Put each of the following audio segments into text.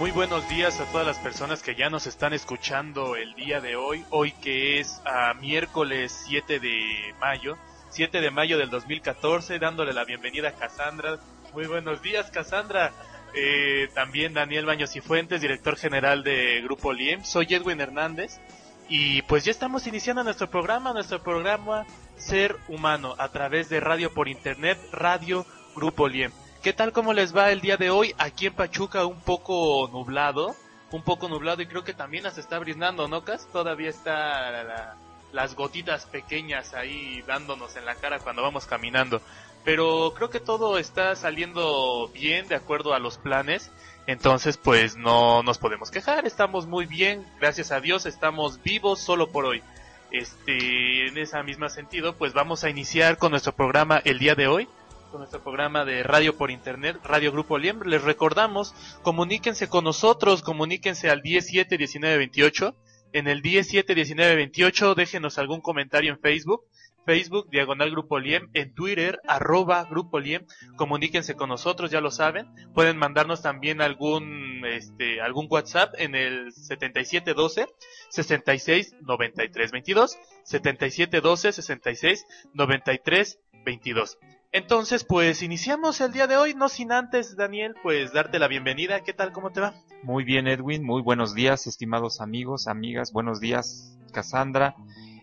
Muy buenos días a todas las personas que ya nos están escuchando el día de hoy, hoy que es a miércoles 7 de mayo, 7 de mayo del 2014, dándole la bienvenida a Cassandra. Muy buenos días, Cassandra. Eh, también Daniel Baños y Fuentes, director general de Grupo Liem. Soy Edwin Hernández y pues ya estamos iniciando nuestro programa, nuestro programa Ser Humano a través de radio por internet, Radio Grupo Liem. ¿Qué tal cómo les va el día de hoy? Aquí en Pachuca un poco nublado, un poco nublado y creo que también se está brindando, ¿no, Cas? Todavía está las gotitas pequeñas ahí dándonos en la cara cuando vamos caminando. Pero creo que todo está saliendo bien de acuerdo a los planes. Entonces, pues no nos podemos quejar, estamos muy bien, gracias a Dios, estamos vivos solo por hoy. Este, en ese mismo sentido, pues vamos a iniciar con nuestro programa el día de hoy con nuestro programa de radio por internet, Radio Grupo Liembre. Les recordamos, comuníquense con nosotros, comuníquense al 171928. En el 171928 déjenos algún comentario en Facebook, Facebook, Diagonal Grupo Liem, en Twitter, arroba Grupo Liem, comuníquense con nosotros, ya lo saben, pueden mandarnos también algún, este, algún WhatsApp en el 7712 66 93 22, 7712 66 93 22. Entonces, pues iniciamos el día de hoy, no sin antes, Daniel, pues darte la bienvenida. ¿Qué tal? ¿Cómo te va? Muy bien, Edwin. Muy buenos días, estimados amigos, amigas. Buenos días, Cassandra,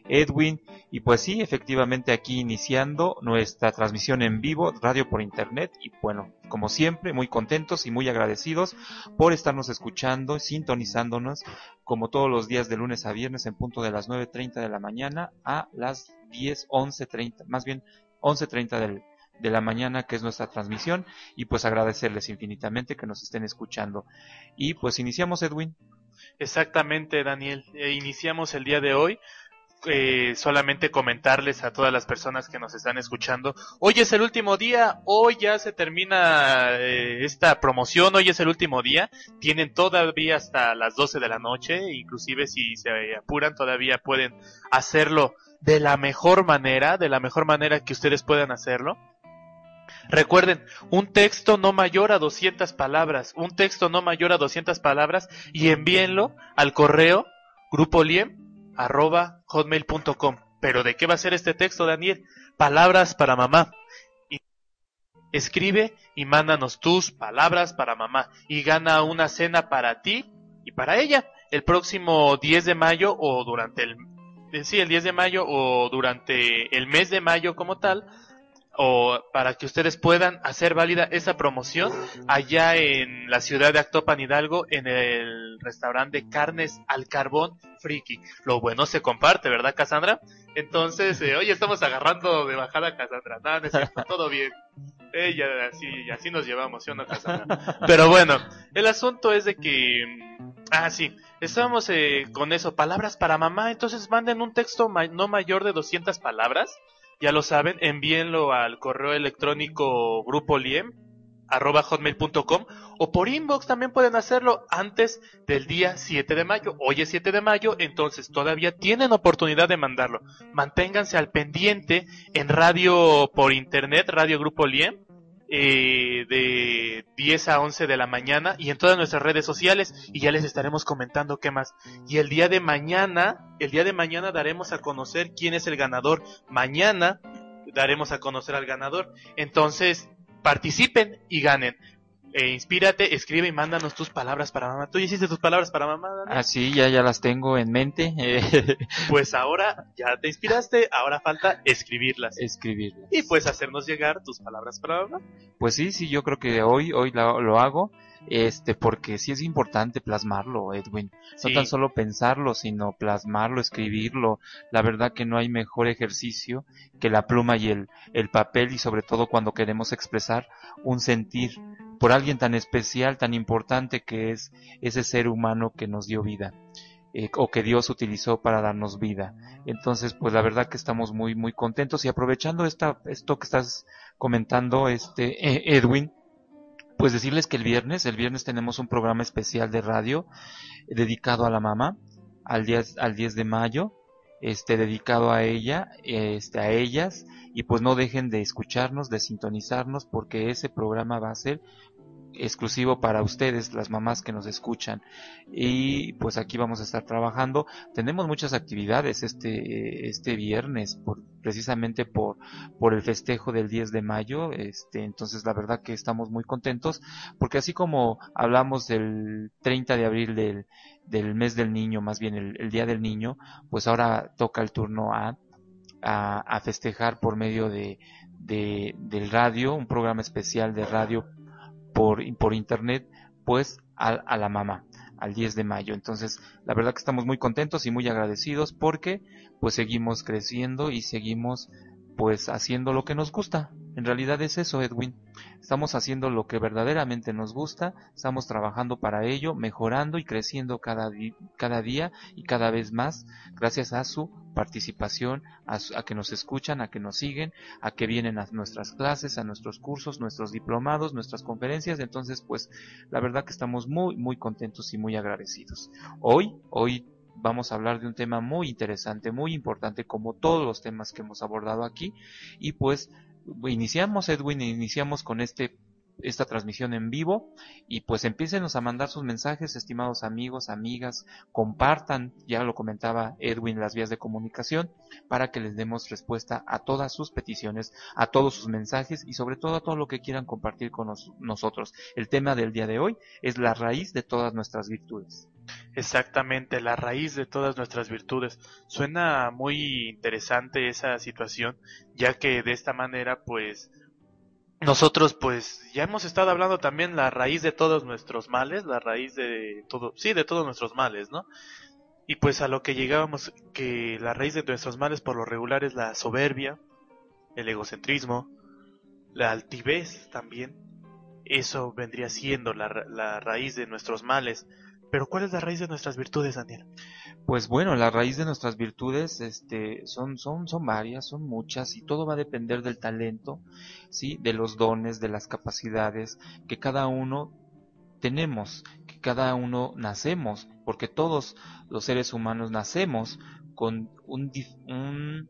Edwin. Y pues sí, efectivamente aquí iniciando nuestra transmisión en vivo, radio por internet. Y bueno, como siempre, muy contentos y muy agradecidos por estarnos escuchando, sintonizándonos, como todos los días de lunes a viernes en punto de las 9.30 de la mañana a las 10, 11.30, más bien 11.30 del de la mañana, que es nuestra transmisión, y pues agradecerles infinitamente que nos estén escuchando. Y pues iniciamos, Edwin. Exactamente, Daniel. Eh, iniciamos el día de hoy. Eh, solamente comentarles a todas las personas que nos están escuchando. Hoy es el último día, hoy ya se termina eh, esta promoción, hoy es el último día. Tienen todavía hasta las 12 de la noche, inclusive si se apuran todavía pueden hacerlo de la mejor manera, de la mejor manera que ustedes puedan hacerlo. Recuerden, un texto no mayor a 200 palabras, un texto no mayor a 200 palabras y envíenlo al correo grupoliem@hotmail.com. Pero ¿de qué va a ser este texto, Daniel? Palabras para mamá. escribe y mándanos tus palabras para mamá y gana una cena para ti y para ella el próximo 10 de mayo o durante el sí, el 10 de mayo o durante el mes de mayo como tal o para que ustedes puedan hacer válida esa promoción allá en la ciudad de Actopan Hidalgo en el restaurante Carnes al Carbón Friki. Lo bueno se comparte, ¿verdad, Cassandra? Entonces, eh, hoy estamos agarrando de bajada a Cassandra. Nada, no es todo bien. Ella, así, así nos llevamos, ¿sí o no, Cassandra? Pero bueno, el asunto es de que... Ah, sí, estábamos eh, con eso, palabras para mamá, entonces manden un texto no mayor de 200 palabras ya lo saben, envíenlo al correo electrónico grupoliem arroba hotmail.com o por inbox también pueden hacerlo antes del día 7 de mayo. Hoy es 7 de mayo, entonces todavía tienen oportunidad de mandarlo. Manténganse al pendiente en radio por internet, Radio Grupo Liem, eh, de 10 a 11 de la mañana y en todas nuestras redes sociales y ya les estaremos comentando qué más. Y el día de mañana, el día de mañana daremos a conocer quién es el ganador. Mañana daremos a conocer al ganador. Entonces, participen y ganen eh, inspírate, escribe y mándanos tus palabras para mamá. ¿Tú hiciste tus palabras para mamá? Ah, sí, ya, ya las tengo en mente. pues ahora ya te inspiraste, ahora falta escribirlas. Escribirlas. Y pues hacernos llegar tus palabras para mamá. Pues sí, sí, yo creo que hoy, hoy lo, lo hago este porque sí es importante plasmarlo Edwin no tan solo pensarlo sino plasmarlo escribirlo la verdad que no hay mejor ejercicio que la pluma y el, el papel y sobre todo cuando queremos expresar un sentir por alguien tan especial, tan importante que es ese ser humano que nos dio vida. Eh, o que Dios utilizó para darnos vida. Entonces, pues la verdad que estamos muy, muy contentos y aprovechando esta, esto que estás comentando, este, eh, Edwin, pues decirles que el viernes, el viernes tenemos un programa especial de radio dedicado a la mamá, al 10, al 10 de mayo, este, dedicado a ella, este, a ellas, y pues no dejen de escucharnos, de sintonizarnos, porque ese programa va a ser exclusivo para ustedes, las mamás que nos escuchan. Y pues aquí vamos a estar trabajando. Tenemos muchas actividades este, este viernes, por, precisamente por, por el festejo del 10 de mayo. Este, entonces la verdad que estamos muy contentos, porque así como hablamos del 30 de abril del, del mes del niño, más bien el, Día del Niño, pues ahora toca el turno a, a, a festejar por medio de, de, del radio, un programa especial de radio por, por internet, pues a, a la mamá al 10 de mayo. Entonces, la verdad que estamos muy contentos y muy agradecidos porque pues seguimos creciendo y seguimos pues haciendo lo que nos gusta. En realidad es eso, Edwin. Estamos haciendo lo que verdaderamente nos gusta, estamos trabajando para ello, mejorando y creciendo cada, día y cada vez más gracias a su participación, a, a, que nos escuchan, a que nos siguen, a que vienen a nuestras clases, a nuestros cursos, nuestros diplomados, nuestras conferencias. Entonces, pues la verdad que estamos muy, muy contentos y muy agradecidos. Hoy, hoy vamos a hablar de un tema muy interesante, muy importante, como todos los temas que hemos abordado aquí. Y pues iniciamos, Edwin, iniciamos con este esta transmisión en vivo y pues empiecenos a mandar sus mensajes, estimados amigos, amigas, compartan, ya lo comentaba Edwin, las vías de comunicación para que les demos respuesta a todas sus peticiones, a todos sus mensajes y sobre todo a todo lo que quieran compartir con nosotros. El tema del día de hoy es la raíz de todas nuestras virtudes. Exactamente, la raíz de todas nuestras virtudes. Suena muy interesante esa situación, ya que de esta manera, pues, nosotros, pues, ya hemos estado hablando también la raíz de todos nuestros males, la raíz de todo, sí, de todos nuestros males, ¿no? Y pues a lo que llegábamos, que la raíz de nuestros males por lo regular es la soberbia, el egocentrismo, la altivez también. Eso vendría siendo la, la raíz de nuestros males pero ¿cuál es la raíz de nuestras virtudes, Daniel? Pues bueno, la raíz de nuestras virtudes este, son, son, son varias, son muchas, y todo va a depender del talento, ¿sí? de los dones, de las capacidades que cada uno tenemos, que cada uno nacemos, porque todos los seres humanos nacemos con un, un,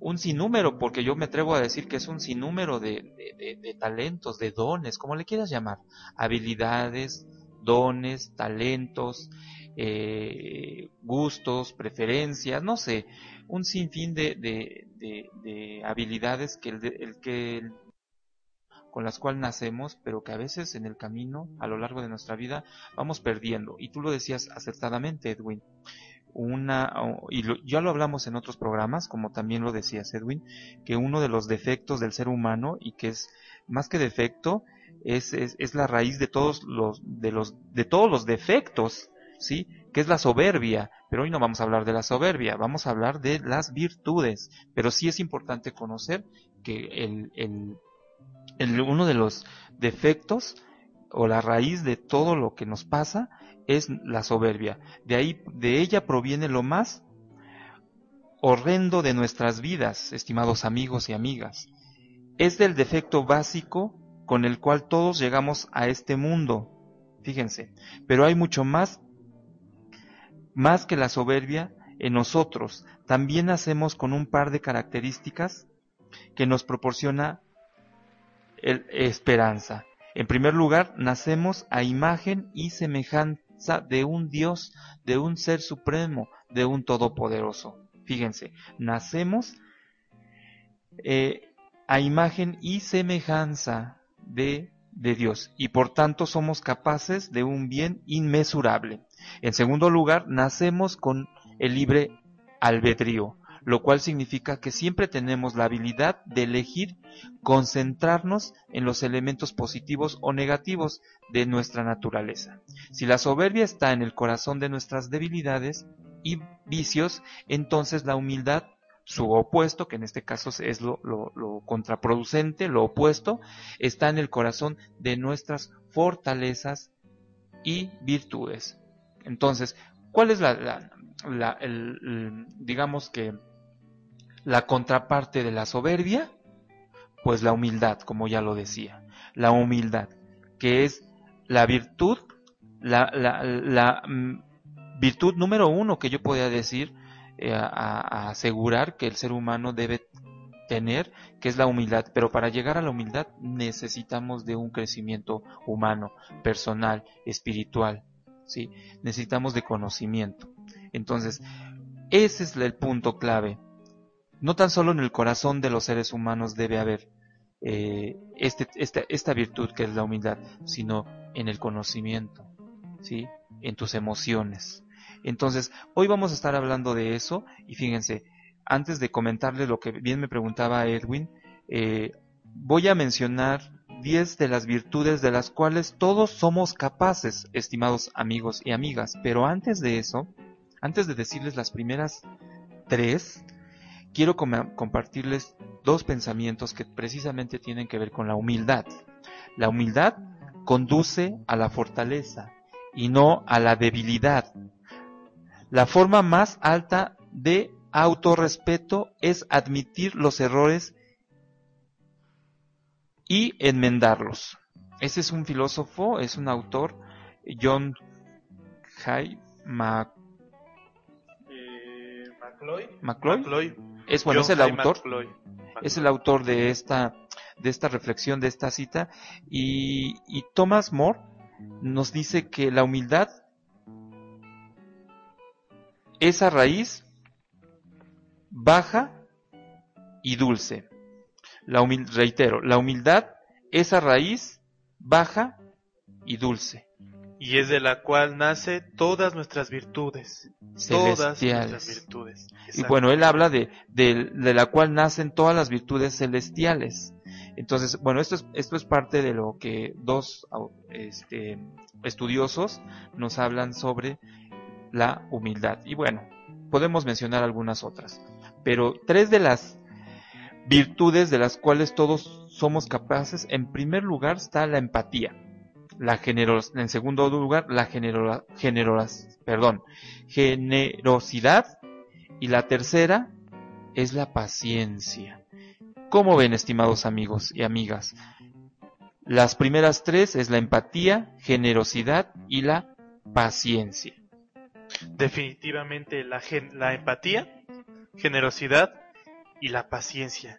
un sinnúmero, porque yo me atrevo a decir que es un sinnúmero de, de, de talentos, de dones, como le quieras llamar, habilidades, dones, talentos, eh, gustos, preferencias, no sé, un sinfín de, de, habilidades que el, que con las cuales nacemos, pero que a veces en el camino, a lo largo de nuestra vida, vamos perdiendo. Y tú lo decías acertadamente, Edwin. Una, y ya lo hablamos en otros programas, como también lo decías, Edwin, que uno de los defectos del ser humano, y que es más que defecto, es, es, la raíz de todos los, de los, de todos los defectos, ¿sí? Que es la soberbia. Pero hoy no vamos a hablar de la soberbia, vamos a hablar de las virtudes. Pero sí es importante conocer que el, uno de los defectos o la raíz de todo lo que nos pasa es la soberbia. De ahí, de ella proviene lo más horrendo de nuestras vidas, estimados amigos y amigas. Es del defecto básico con el cual todos llegamos a este mundo. Fíjense, pero hay mucho más, más que la soberbia en nosotros. También nacemos con un par de características que nos proporciona el, esperanza. En primer lugar, nacemos a imagen y semejanza de un Dios, de un ser supremo, de un todopoderoso. Fíjense, nacemos eh, a imagen y semejanza de, de Dios y por tanto somos capaces de un bien inmesurable. En segundo lugar, nacemos con el libre albedrío, lo cual significa que siempre tenemos la habilidad de elegir concentrarnos en los elementos positivos o negativos de nuestra naturaleza. Si la soberbia está en el corazón de nuestras debilidades y vicios, entonces la humildad su opuesto, que en este caso es lo, contraproducente, lo opuesto, está en el corazón de nuestras fortalezas y virtudes. Entonces, ¿cuál es la, digamos que, la contraparte de la soberbia? Pues la humildad, como ya lo decía. La humildad, que es la virtud, la, la mm, virtud número uno que yo podría decir eh, a, asegurar que el ser humano debe tener, que es la humildad. Pero para llegar a la humildad necesitamos de un crecimiento humano, personal, espiritual. ¿sí? Necesitamos de conocimiento. Entonces, ese es el punto clave. No tan solo en el corazón de los seres humanos debe haber eh, este, esta, esta virtud que es la humildad, sino en el conocimiento, ¿sí? en tus emociones. Entonces, hoy vamos a estar hablando de eso y fíjense, antes de comentarles lo que bien me preguntaba Edwin, eh, voy a mencionar 10 de las virtudes de las cuales todos somos capaces, estimados amigos y amigas. Pero antes de eso, antes de decirles las primeras tres, quiero compartirles dos pensamientos que precisamente tienen que ver con la humildad. La humildad conduce a la fortaleza y no a la debilidad. La forma más alta de autorrespeto es admitir los errores y enmendarlos. Ese es un filósofo, es un autor, John Hay eh, McCloy. Es bueno, es el autor. Es el autor de esta de esta reflexión, de esta cita y, y Thomas More nos dice que la humildad esa raíz baja y dulce. La reitero, la humildad es a raíz baja y dulce. Y es de la cual nace todas nuestras virtudes. Todas nuestras virtudes. Y bueno, él habla de, de, la cual nacen todas las virtudes celestiales. Entonces, bueno, esto es, esto es parte de lo que dos este, estudiosos nos hablan sobre la humildad. Y bueno, podemos mencionar algunas otras. Pero tres de las virtudes de las cuales todos somos capaces, en primer lugar está la empatía. La generos, en segundo lugar, la perdón, generosidad. Y la tercera es la paciencia. ¿Cómo ven, estimados amigos y amigas? Las primeras tres es la empatía, generosidad y la paciencia. Definitivamente la, la empatía generosidad y la paciencia.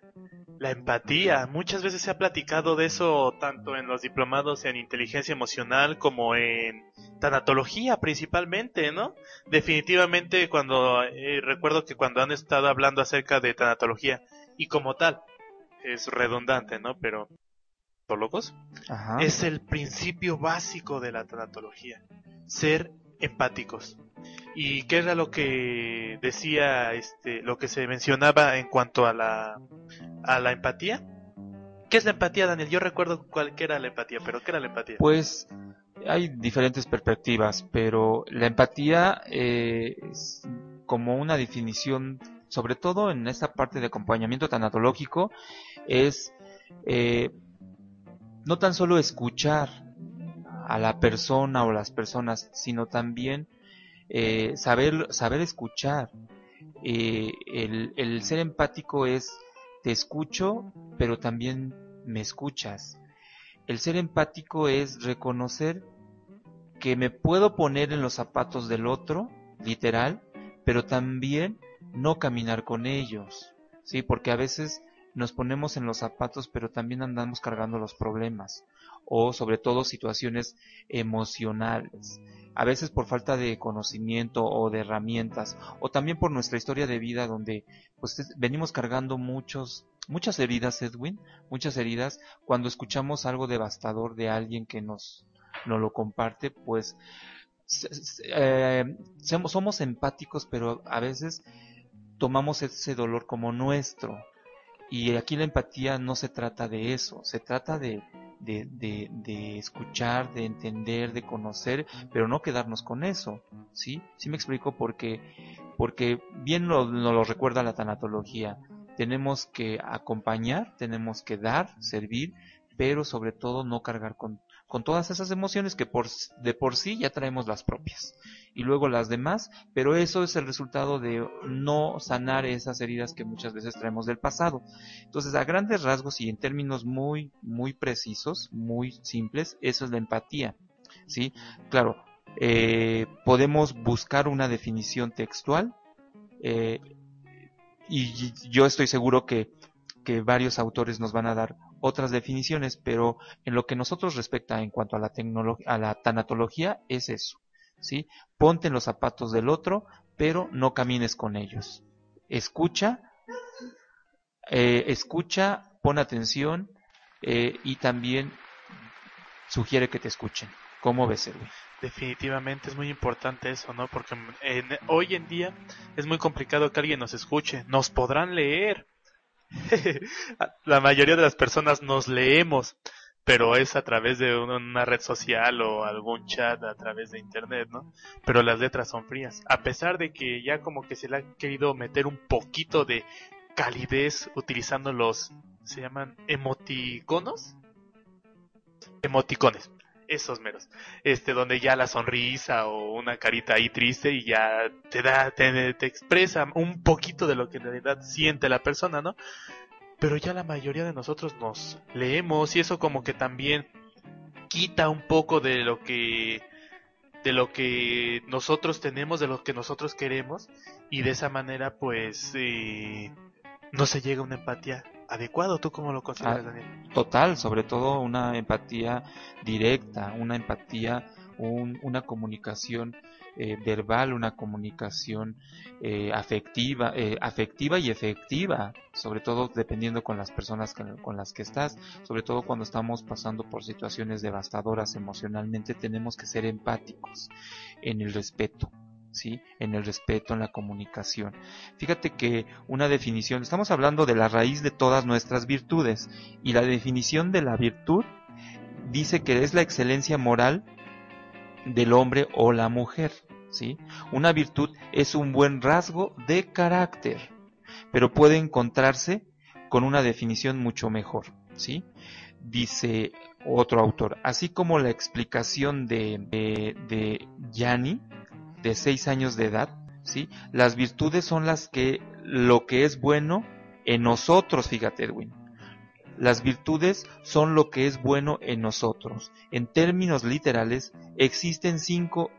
La empatía, muchas veces se ha platicado de eso tanto en los diplomados en inteligencia emocional como en tanatología principalmente, ¿no? Definitivamente cuando eh, recuerdo que cuando han estado hablando acerca de tanatología y como tal es redundante, ¿no? Pero ¿tólogos? es el principio básico de la tanatología, ser empáticos. ¿Y qué era lo que decía, este, lo que se mencionaba en cuanto a la, a la empatía? ¿Qué es la empatía, Daniel? Yo recuerdo cuál era la empatía, pero ¿qué era la empatía? Pues hay diferentes perspectivas, pero la empatía eh, es como una definición, sobre todo en esta parte de acompañamiento tanatológico, es eh, no tan solo escuchar a la persona o las personas, sino también eh, saber, saber escuchar. Eh, el, el ser empático es te escucho, pero también me escuchas. El ser empático es reconocer que me puedo poner en los zapatos del otro, literal, pero también no caminar con ellos, ¿sí? Porque a veces nos ponemos en los zapatos, pero también andamos cargando los problemas, o sobre todo situaciones emocionales a veces por falta de conocimiento o de herramientas, o también por nuestra historia de vida donde pues venimos cargando muchos muchas heridas, Edwin, muchas heridas, cuando escuchamos algo devastador de alguien que nos, nos lo comparte, pues eh, somos empáticos, pero a veces tomamos ese dolor como nuestro. Y aquí la empatía no se trata de eso, se trata de, de, de, escuchar, de entender, de conocer, pero no quedarnos con eso, ¿sí? Sí me explico porque, porque bien nos lo recuerda la tanatología. Tenemos que acompañar, tenemos que dar, servir, pero sobre todo no cargar con con todas esas emociones que de por sí ya traemos las propias y luego las demás, pero eso es el resultado de no sanar esas heridas que muchas veces traemos del pasado. Entonces, a grandes rasgos y en términos muy, muy precisos, muy simples, eso es la empatía. ¿sí? Claro, eh, podemos buscar una definición textual eh, y yo estoy seguro que que varios autores nos van a dar otras definiciones, pero en lo que nosotros respecta en cuanto a la, a la tanatología es eso, ¿sí? Ponte en los zapatos del otro, pero no camines con ellos. Escucha, eh, escucha, pon atención eh, y también sugiere que te escuchen. ¿Cómo ves, Edwin? Definitivamente es muy importante eso, ¿no? Porque hoy en día es muy complicado que alguien nos escuche. Nos podrán leer. La mayoría de las personas nos leemos, pero es a través de una red social o algún chat a través de internet, ¿no? Pero las letras son frías. A pesar de que ya como que se le ha querido meter un poquito de calidez utilizando los, se llaman emoticonos. Emoticones esos meros, este, donde ya la sonrisa o una carita ahí triste y ya te da, te, te, expresa un poquito de lo que en realidad siente la persona, ¿no? Pero ya la mayoría de nosotros nos leemos y eso como que también quita un poco de lo que de lo que nosotros tenemos, de lo que nosotros queremos y de esa manera pues eh, no se llega a una empatía adecuado. ¿Tú cómo lo consideras, ah, Daniel? Total, sobre todo una empatía directa, una empatía, una comunicación eh, verbal, una comunicación eh, afectiva, eh, afectiva y efectiva, sobre todo dependiendo con las personas con las que estás, sobre todo cuando estamos pasando por situaciones devastadoras emocionalmente, tenemos que ser empáticos en el respeto, ¿sí? En el respeto, en la comunicación. Fíjate que una definición, estamos hablando de la raíz de todas nuestras virtudes, y la definición de la virtud dice que es la excelencia moral del hombre o la mujer, ¿sí? Una virtud es un buen rasgo de carácter, pero puede encontrarse con una definición mucho mejor, ¿sí? Dice otro autor, así como la explicación de, de, Yanni, de seis años de edad, ¿sí? Las virtudes son las que, lo que es bueno en nosotros, fíjate Edwin. Las virtudes son lo que es bueno en nosotros. En términos literales, existen cinco,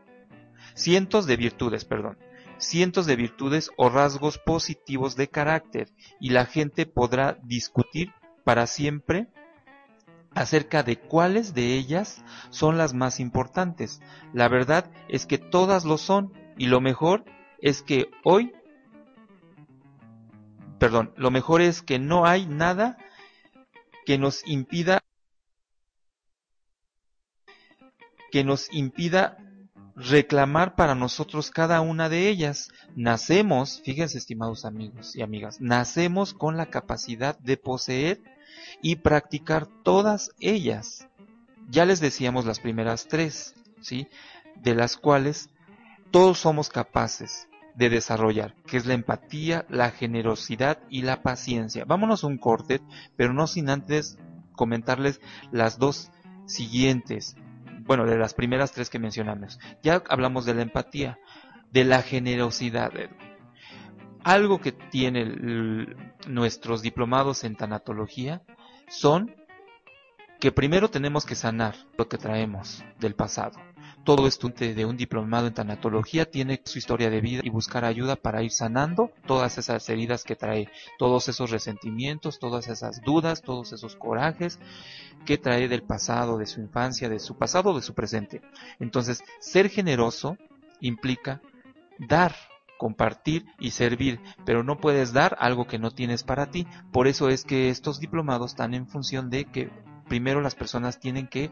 cientos de virtudes, perdón, cientos de virtudes o rasgos positivos de carácter, y la gente podrá discutir para siempre acerca de cuáles de ellas son las más importantes. La verdad es que todas lo son y lo mejor es que hoy, perdón, lo mejor es que no hay nada que nos impida que nos impida reclamar para nosotros cada una de ellas. Nacemos, fíjense estimados amigos y amigas, nacemos con la capacidad de poseer y practicar todas ellas. Ya les decíamos las primeras tres, ¿sí? De las cuales todos somos capaces de desarrollar, que es la empatía, la generosidad y la paciencia. Vámonos a un corte, pero no sin antes comentarles las dos siguientes, bueno, de las primeras tres que mencionamos. Ya hablamos de la empatía, de la generosidad. Algo que tienen nuestros diplomados en tanatología son que primero tenemos que sanar lo que traemos del pasado. Todo estudiante de un diplomado en tanatología tiene su historia de vida y buscar ayuda para ir sanando todas esas heridas que trae, todos esos resentimientos, todas esas dudas, todos esos corajes que trae del pasado, de su infancia, de su pasado, de su presente. Entonces, ser generoso implica dar compartir y servir, pero no puedes dar algo que no tienes para ti. Por eso es que estos diplomados están en función de que primero las personas tienen que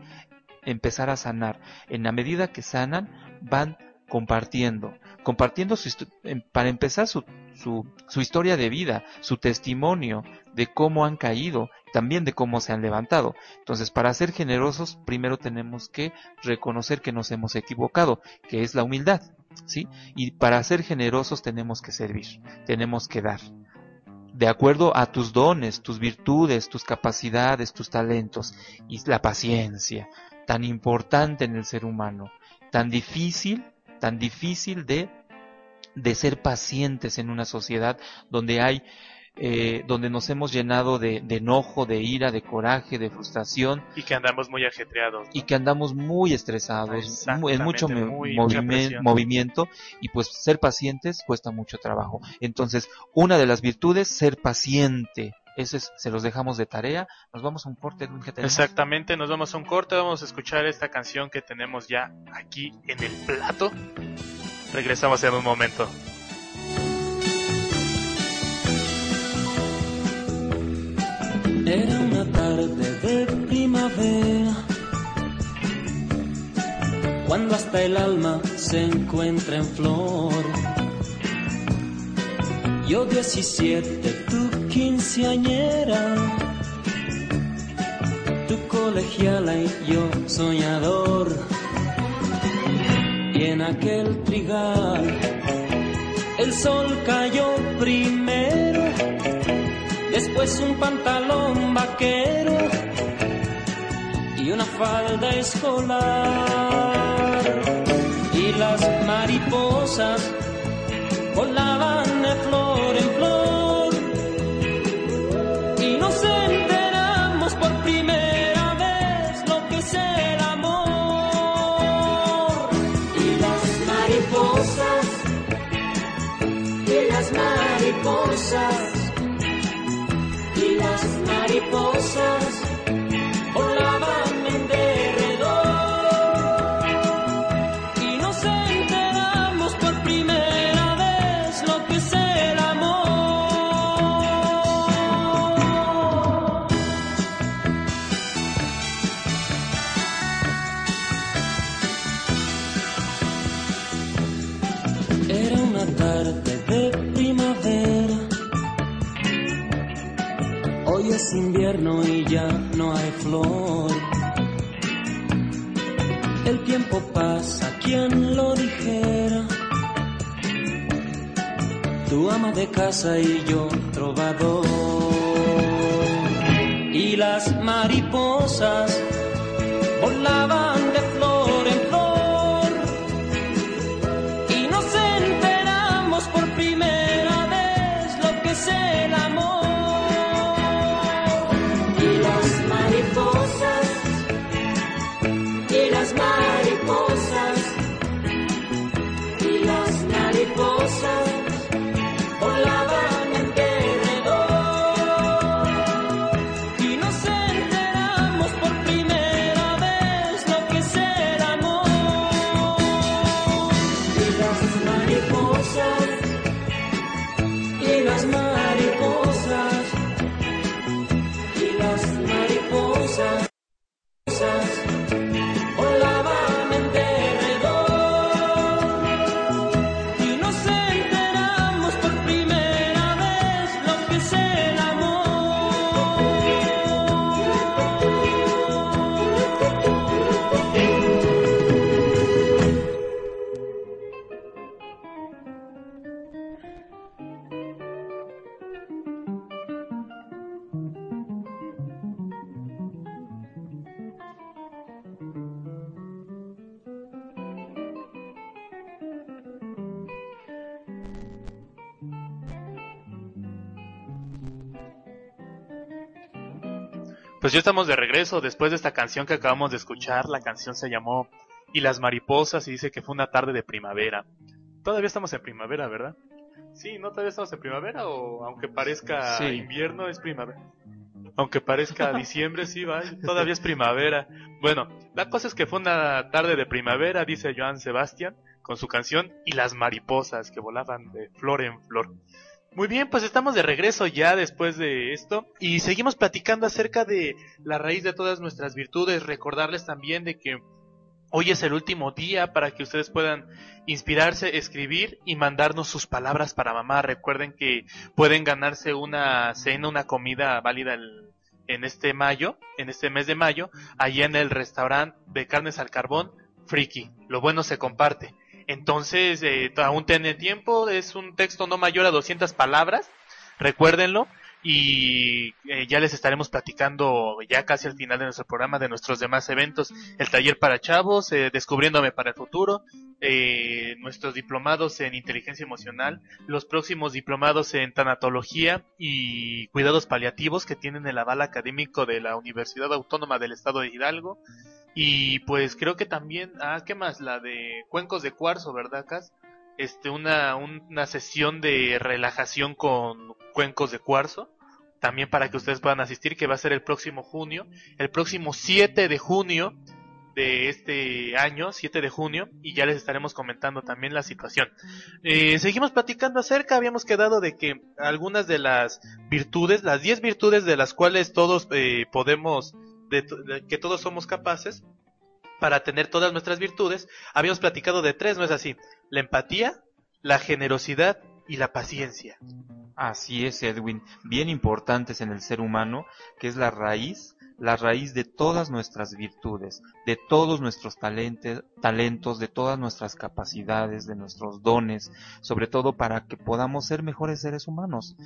empezar a sanar. En la medida que sanan, van compartiendo, compartiendo su, para empezar su, su, su, historia de vida, su testimonio de cómo han caído, también de cómo se han levantado. Entonces, para ser generosos, primero tenemos que reconocer que nos hemos equivocado, que es la humildad. ¿Sí? Y para ser generosos tenemos que servir, tenemos que dar. De acuerdo a tus dones, tus virtudes, tus capacidades, tus talentos y la paciencia, tan importante en el ser humano, tan difícil, tan difícil de, de ser pacientes en una sociedad donde hay eh, donde nos hemos llenado de, enojo, de ira, de coraje, de frustración. Y que andamos muy ajetreados. Y que andamos muy estresados, en mucho movimiento, y pues ser pacientes cuesta mucho trabajo. Entonces, una de las virtudes, ser paciente, Ese se los dejamos de tarea. Nos vamos a un corte, Exactamente, nos vamos a un corte. Vamos a escuchar esta canción que tenemos ya aquí en el plato. Regresamos en un momento. Era una tarde de primavera, cuando hasta el alma se encuentra en flor. Yo 17, tú quinceañera, tu colegiala y yo soñador. Y en aquel trigal el sol cayó primero después un pantalón vaquero y una falda escolar. Y las mariposas volaban de flor en flor y nos enteramos por primera vez lo que es el amor. Y las mariposas, y las mariposas mariposas y ya no hay flor. El tiempo pasa, quien lo dijera. Tu ama de casa y yo trovador. Y las mariposas volaban Pues ya estamos de regreso después de esta canción que acabamos de escuchar. La canción se llamó Y las mariposas y dice que fue una tarde de primavera. Todavía estamos en primavera, ¿verdad? Sí, ¿no todavía estamos en primavera o aunque parezca Sí. invierno es primavera? Aunque parezca diciembre, sí, va, todavía es primavera. Bueno, la cosa es que fue una tarde de primavera, dice Joan Sebastián, con su canción Y las mariposas que volaban de flor en flor. Muy bien, pues estamos de regreso ya después de esto y seguimos platicando acerca de la raíz de todas nuestras virtudes. Recordarles también de que hoy es el último día para que ustedes puedan inspirarse, escribir y mandarnos sus palabras para mamá. Recuerden que pueden ganarse una cena, una comida válida en este mayo, en este mes de mayo, allá en el restaurante de carnes al carbón, Friki. Lo bueno se comparte. Entonces, eh, aún tienen tiempo, es un texto no mayor a 200 palabras, recuérdenlo, y eh, ya les estaremos platicando ya casi al final de nuestro programa de nuestros demás eventos, el taller para chavos, eh, descubriéndome para el futuro, eh, nuestros diplomados en inteligencia emocional, los próximos diplomados en tanatología y cuidados paliativos que tienen el aval académico de la Universidad Autónoma del Estado de Hidalgo, y pues creo que también, ah, ¿qué más? La de cuencos de cuarzo, ¿verdad, Cas? Este, una, una sesión de relajación con cuencos de cuarzo. también para que ustedes puedan asistir, que va a ser el próximo junio, el próximo 7 de junio de este año, 7 de junio, y ya les estaremos comentando también la situación. Eh, seguimos platicando acerca, habíamos quedado de que algunas de las virtudes, las 10 virtudes de las cuales todos eh, podemos, de, que todos somos capaces, para tener todas nuestras virtudes, habíamos platicado de tres, ¿no es así? La empatía, la generosidad y la paciencia. Así es, Edwin, bien importantes en el ser humano, que es la raíz, la raíz de todas nuestras virtudes, de todos nuestros talentes, talentos, de todas nuestras capacidades, de nuestros dones, sobre todo para que podamos ser mejores seres humanos.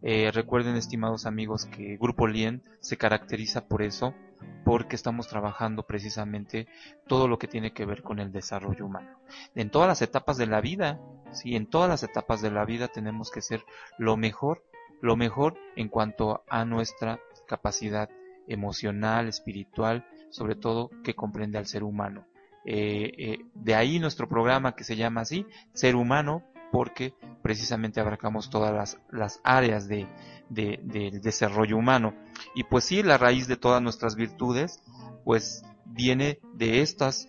Eh, recuerden, estimados amigos, que Grupo Lien se caracteriza por eso, porque estamos trabajando precisamente todo lo que tiene que ver con el desarrollo humano. En todas las etapas de la vida, sí, en todas las etapas de la vida tenemos que ser lo mejor, lo mejor en cuanto a nuestra capacidad emocional, espiritual, sobre todo que comprende al ser humano. Eh, eh, de ahí nuestro programa que se llama así, Ser Humano, porque precisamente abarcamos todas las, áreas de, del desarrollo humano. Y pues sí, la raíz de todas nuestras virtudes, pues viene de estas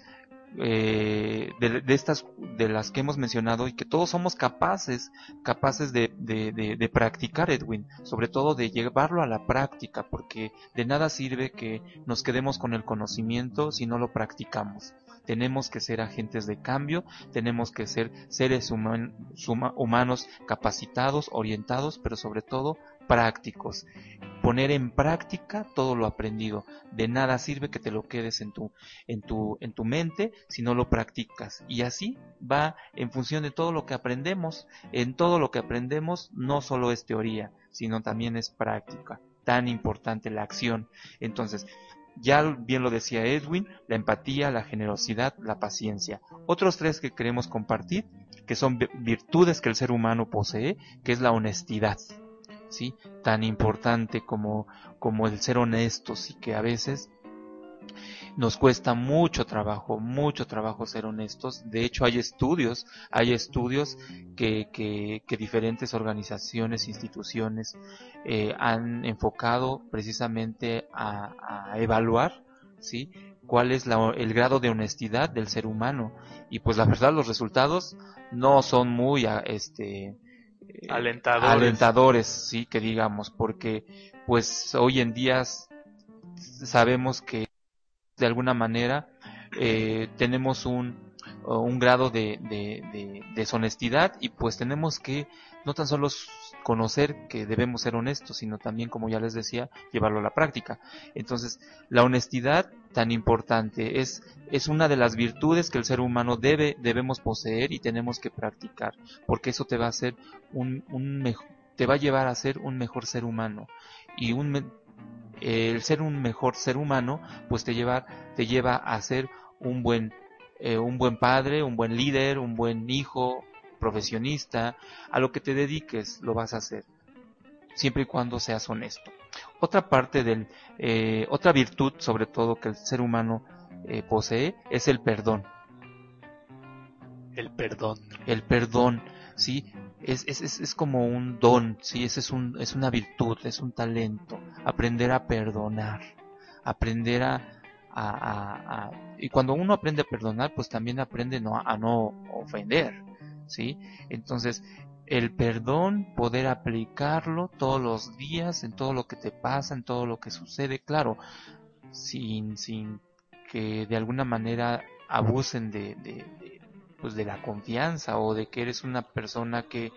eh, de, de, estas de las que hemos mencionado y que todos somos capaces capaces de, de, de, practicar Edwin sobre todo de llevarlo a la práctica porque de nada sirve que nos quedemos con el conocimiento si no lo practicamos. Tenemos que ser agentes de cambio tenemos que ser seres humanos capacitados orientados pero sobre todo prácticos. Poner en práctica todo lo aprendido. De nada sirve que te lo quedes en tu, en tu, en tu mente si no lo practicas. Y así va en función de todo lo que aprendemos. En todo lo que aprendemos no solo es teoría, sino también es práctica. Tan importante la acción. Entonces, ya bien lo decía Edwin, la empatía, la generosidad, la paciencia. Otros tres que queremos compartir, que son virtudes que el ser humano posee, que es la honestidad. Tan importante como, como el ser honestos y que a veces nos cuesta mucho trabajo, mucho trabajo ser honestos. De hecho, hay estudios, hay estudios que, que, diferentes organizaciones, instituciones eh, han enfocado precisamente a, a evaluar, ¿sí? cuál es la, el grado de honestidad del ser humano. Y pues la verdad, los resultados no son muy, este, alentadores. sí, que digamos, porque pues hoy en día sabemos que de alguna manera eh, tenemos un, un grado de, de, de, deshonestidad y pues tenemos que no tan solo conocer que debemos ser honestos, sino también, como ya les decía, llevarlo a la práctica. Entonces, la honestidad tan importante es, es una de las virtudes que el ser humano debe, debemos poseer y tenemos que practicar, porque eso te va a hacer un, un mejor, te va a llevar a ser un mejor ser humano y un, el ser un mejor ser humano, pues te lleva, te lleva a ser un buen, eh, un buen padre, un buen líder, un buen hijo, profesionista, a lo que te dediques lo vas a hacer, siempre y cuando seas honesto. Otra parte del, eh, otra virtud sobre todo que el ser humano eh, posee es el perdón. El perdón. El perdón, sí, es, es, es, es como un don, sí, ese es, un, es una virtud, es un talento, aprender a perdonar, aprender a, a, a, a, y cuando uno aprende a perdonar, pues también aprende no, a no ofender, ¿sí? Entonces, el perdón, poder aplicarlo todos los días, en todo lo que te pasa, en todo lo que sucede, claro, sin, sin que de alguna manera abusen de, de, de, pues de la confianza o de que eres una persona que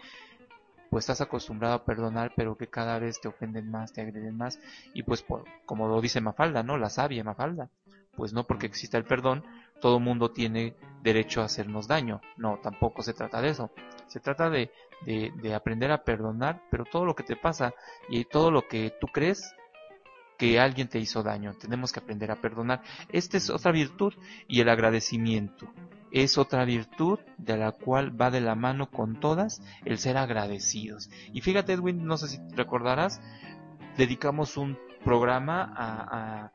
pues estás acostumbrado a perdonar pero que cada vez te ofenden más, te agreden más y pues por, como lo dice Mafalda, ¿no? La sabia Mafalda, pues no porque exista el perdón todo mundo tiene derecho a hacernos daño. No, tampoco se trata de eso. Se trata de, de, de, aprender a perdonar, pero todo lo que te pasa y todo lo que tú crees que alguien te hizo daño, tenemos que aprender a perdonar. Esta es otra virtud y el agradecimiento. Es otra virtud de la cual va de la mano con todas el ser agradecidos. Y fíjate Edwin, no sé si recordarás, dedicamos un programa a, a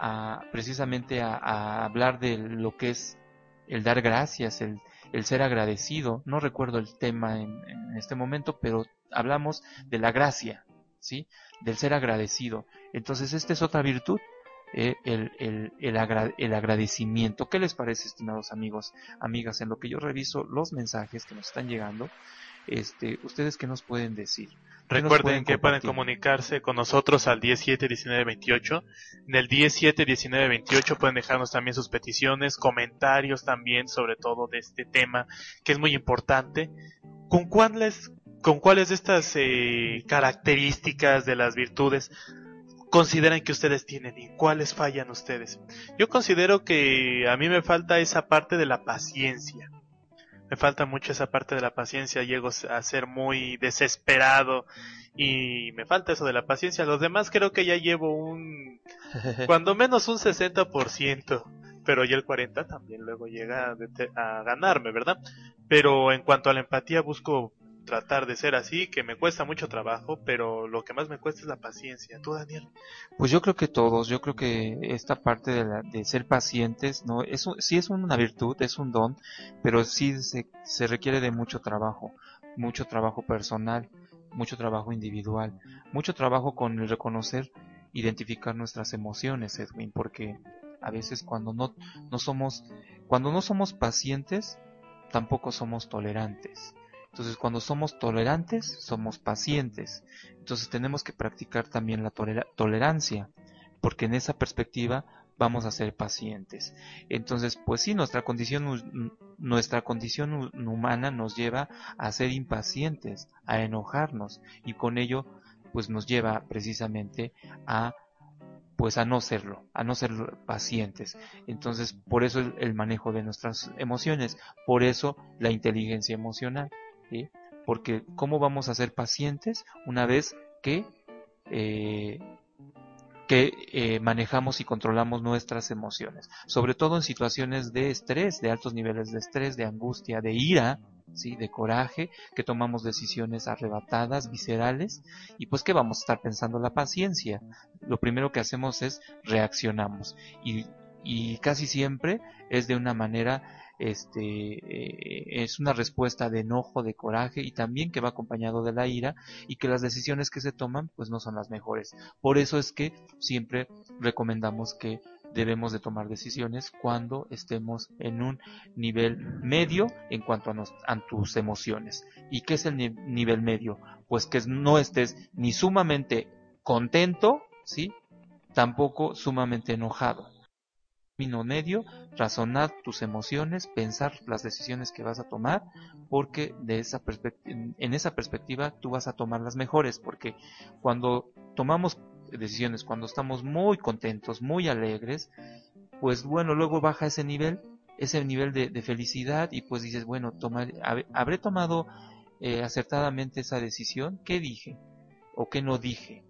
a, precisamente a, hablar de lo que es el dar gracias, el, el ser agradecido. No recuerdo el tema en, en, este momento, pero hablamos de la gracia, ¿sí? Del ser agradecido. Entonces, esta es otra virtud, eh, el, el, el, el, agradecimiento. ¿Qué les parece, estimados amigos, amigas? En lo que yo reviso los mensajes que nos están llegando, este, ¿ustedes qué nos pueden decir? Recuerden que pueden comunicarse con nosotros al 171928. En el 171928 pueden dejarnos también sus peticiones, comentarios también, sobre todo de este tema, que es muy importante. ¿Con cuáles, con cuáles de estas eh, características de las virtudes consideran que ustedes tienen y cuáles fallan ustedes? Yo considero que a mí me falta esa parte de la paciencia me falta mucho esa parte de la paciencia, llego a ser muy desesperado y me falta eso de la paciencia. Los demás creo que ya llevo un, cuando menos un 60%, pero ya el 40 también luego llega a, a ganarme, ¿verdad? Pero en cuanto a la empatía busco tratar de ser así, que me cuesta mucho trabajo, pero lo que más me cuesta es la paciencia. ¿Tú, Daniel? Pues yo creo que todos, yo creo que esta parte de, la, de ser pacientes, no, eso sí es una virtud, es un don, pero sí se, se requiere de mucho trabajo, mucho trabajo personal, mucho trabajo individual, mucho trabajo con el reconocer, identificar nuestras emociones, Edwin, porque a veces cuando no, no somos, cuando no somos pacientes, tampoco somos tolerantes. Entonces, cuando somos tolerantes, somos pacientes. Entonces, tenemos que practicar también la tolerancia, porque en esa perspectiva vamos a ser pacientes. Entonces, pues sí, nuestra condición, nuestra condición humana nos lleva a ser impacientes, a enojarnos, y con ello, pues nos lleva precisamente a pues a no serlo, a no ser pacientes. Entonces, por eso el manejo de nuestras emociones, por eso la inteligencia emocional. Porque ¿cómo vamos a ser pacientes una vez que, eh, que eh, manejamos y controlamos nuestras emociones? Sobre todo en situaciones de estrés, de altos niveles de estrés, de angustia, de ira, ¿sí? de coraje, que tomamos decisiones arrebatadas, viscerales, y pues que vamos a estar pensando la paciencia. Lo primero que hacemos es reaccionamos y, y casi siempre es de una manera este, eh, es una respuesta de enojo, de coraje y también que va acompañado de la ira y que las decisiones que se toman pues no son las mejores. Por eso es que siempre recomendamos que debemos de tomar decisiones cuando estemos en un nivel medio en cuanto a, tus emociones. ¿Y qué es el nivel medio? Pues que no estés ni sumamente contento, ¿sí? Tampoco sumamente enojado medio, razonar tus emociones, pensar las decisiones que vas a tomar, porque de esa en esa perspectiva tú vas a tomar las mejores, porque cuando tomamos decisiones, cuando estamos muy contentos, muy alegres, pues bueno, luego baja ese nivel, ese nivel de, felicidad y pues dices, bueno, tomar, ¿habré tomado eh, acertadamente esa decisión? ¿Qué dije? ¿O qué no dije?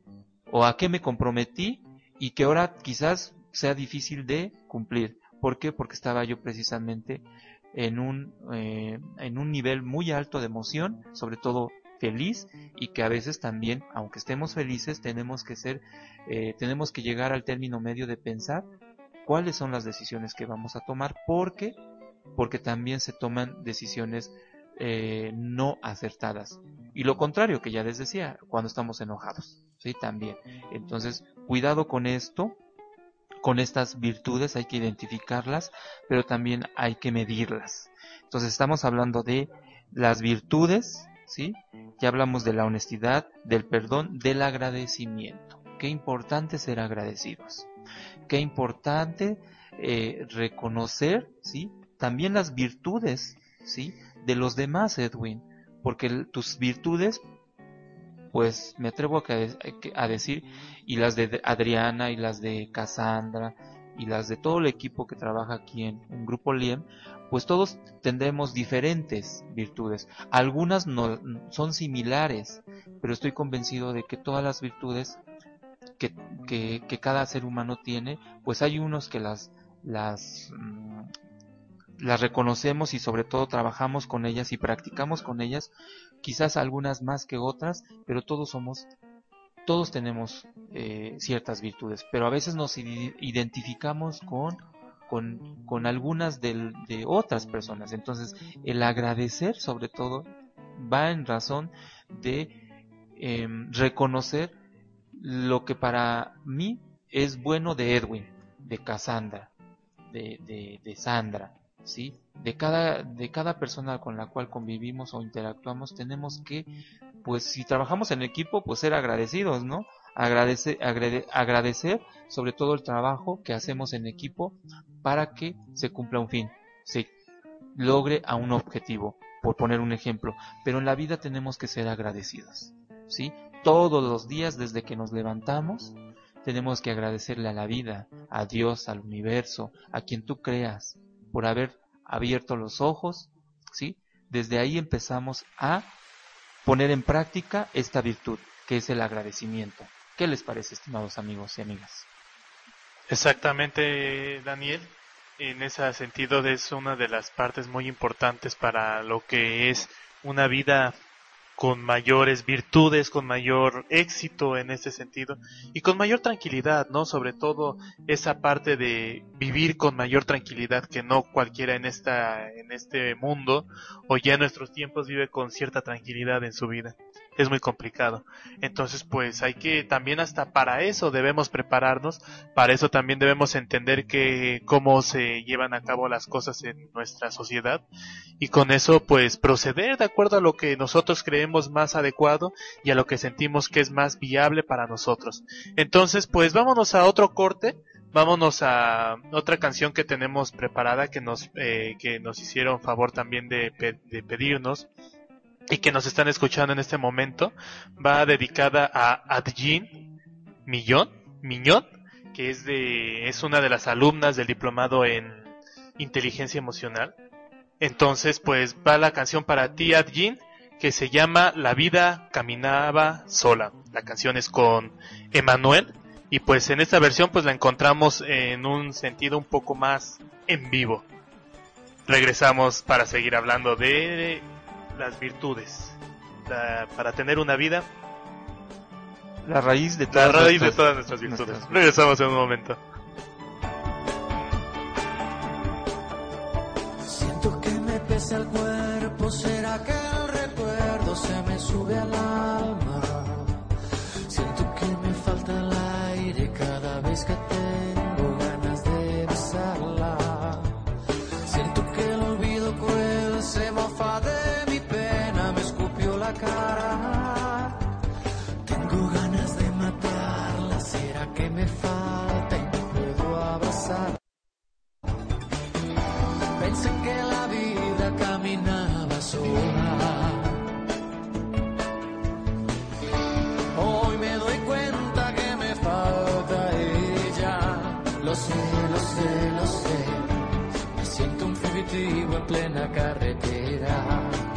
¿O a qué me comprometí? Y que ahora quizás sea difícil de cumplir. ¿Por qué? Porque estaba yo precisamente en un, eh, en un nivel muy alto de emoción, sobre todo feliz y que a veces también, aunque estemos felices, tenemos que ser, eh, tenemos que llegar al término medio de pensar cuáles son las decisiones que vamos a tomar, porque, porque también se toman decisiones eh, no acertadas. Y lo contrario, que ya les decía, cuando estamos enojados, sí, también. Entonces, cuidado con esto, con estas virtudes hay que identificarlas, pero también hay que medirlas. Entonces estamos hablando de las virtudes, ¿sí? Ya hablamos de la honestidad, del perdón, del agradecimiento. Qué importante ser agradecidos. Qué importante eh, reconocer, ¿sí? También las virtudes, ¿sí? De los demás, Edwin. Porque tus virtudes pues me atrevo a, decir, y las de Adriana y las de Cassandra y las de todo el equipo que trabaja aquí en, un Grupo LIEM, pues todos tendremos diferentes virtudes. Algunas no, son similares, pero estoy convencido de que todas las virtudes que, que, cada ser humano tiene, pues hay unos que las, las, mm, las reconocemos y sobre todo trabajamos con ellas y practicamos con ellas, quizás algunas más que otras, pero todos somos, todos tenemos eh, ciertas virtudes, pero a veces nos identificamos con, con, con algunas de, otras personas. Entonces, el agradecer sobre todo va en razón de em, reconocer lo que para mí es bueno de Edwin, de Cassandra, de, de Sandra, ¿sí? De cada, de cada persona con la cual convivimos o interactuamos, tenemos que, pues si trabajamos en equipo, pues ser agradecidos, ¿no? Agradecer, agrade- agradecer sobre todo el trabajo que hacemos en equipo para que se cumpla un fin, se logre a un objetivo, por poner un ejemplo. Pero en la vida tenemos que ser agradecidos, ¿sí? Todos los días desde que nos levantamos, tenemos que agradecerle a la vida, a Dios, al universo, a quien tú creas, por haber abierto los ojos, ¿sí? Desde ahí empezamos a poner en práctica esta virtud, que es el agradecimiento. ¿Qué les parece, estimados amigos y amigas? Exactamente, Daniel. En ese sentido es una de las partes muy importantes para lo que es una vida con mayores virtudes, con mayor éxito en este sentido y con mayor tranquilidad, ¿no? Sobre todo esa parte de vivir con mayor tranquilidad que no cualquiera en esta en este mundo o ya en nuestros tiempos vive con cierta tranquilidad en su vida. Es muy complicado. Entonces, pues hay que también hasta para eso debemos prepararnos, para eso también debemos entender que cómo se llevan a cabo las cosas en nuestra sociedad y con eso pues proceder de acuerdo a lo que nosotros creemos más adecuado y a lo que sentimos que es más viable para nosotros. Entonces, pues vámonos a otro corte. Vámonos a otra canción que tenemos preparada que nos eh, que nos hicieron favor también de, de pedirnos y que nos están escuchando en este momento va dedicada a Adjin Millón, Miñón, que es de es una de las alumnas del diplomado en inteligencia emocional. Entonces, pues va la canción para ti Adjin que se llama La vida caminaba sola. La canción es con Emanuel y pues en esta versión pues la encontramos en un sentido un poco más en vivo. Regresamos para seguir hablando de las virtudes. La- para tener una vida, La raíz de la todas raíz de nuestras- todas nuestras virtudes. nuestras- Regresamos en un momento. Tengo ganas de matarla, será que me falta y no puedo abrazar. Pensé que la vida caminaba sola. Hoy me doy cuenta que me falta ella. Lo sé, lo sé, lo sé. Me siento un fugitivo en plena carretera.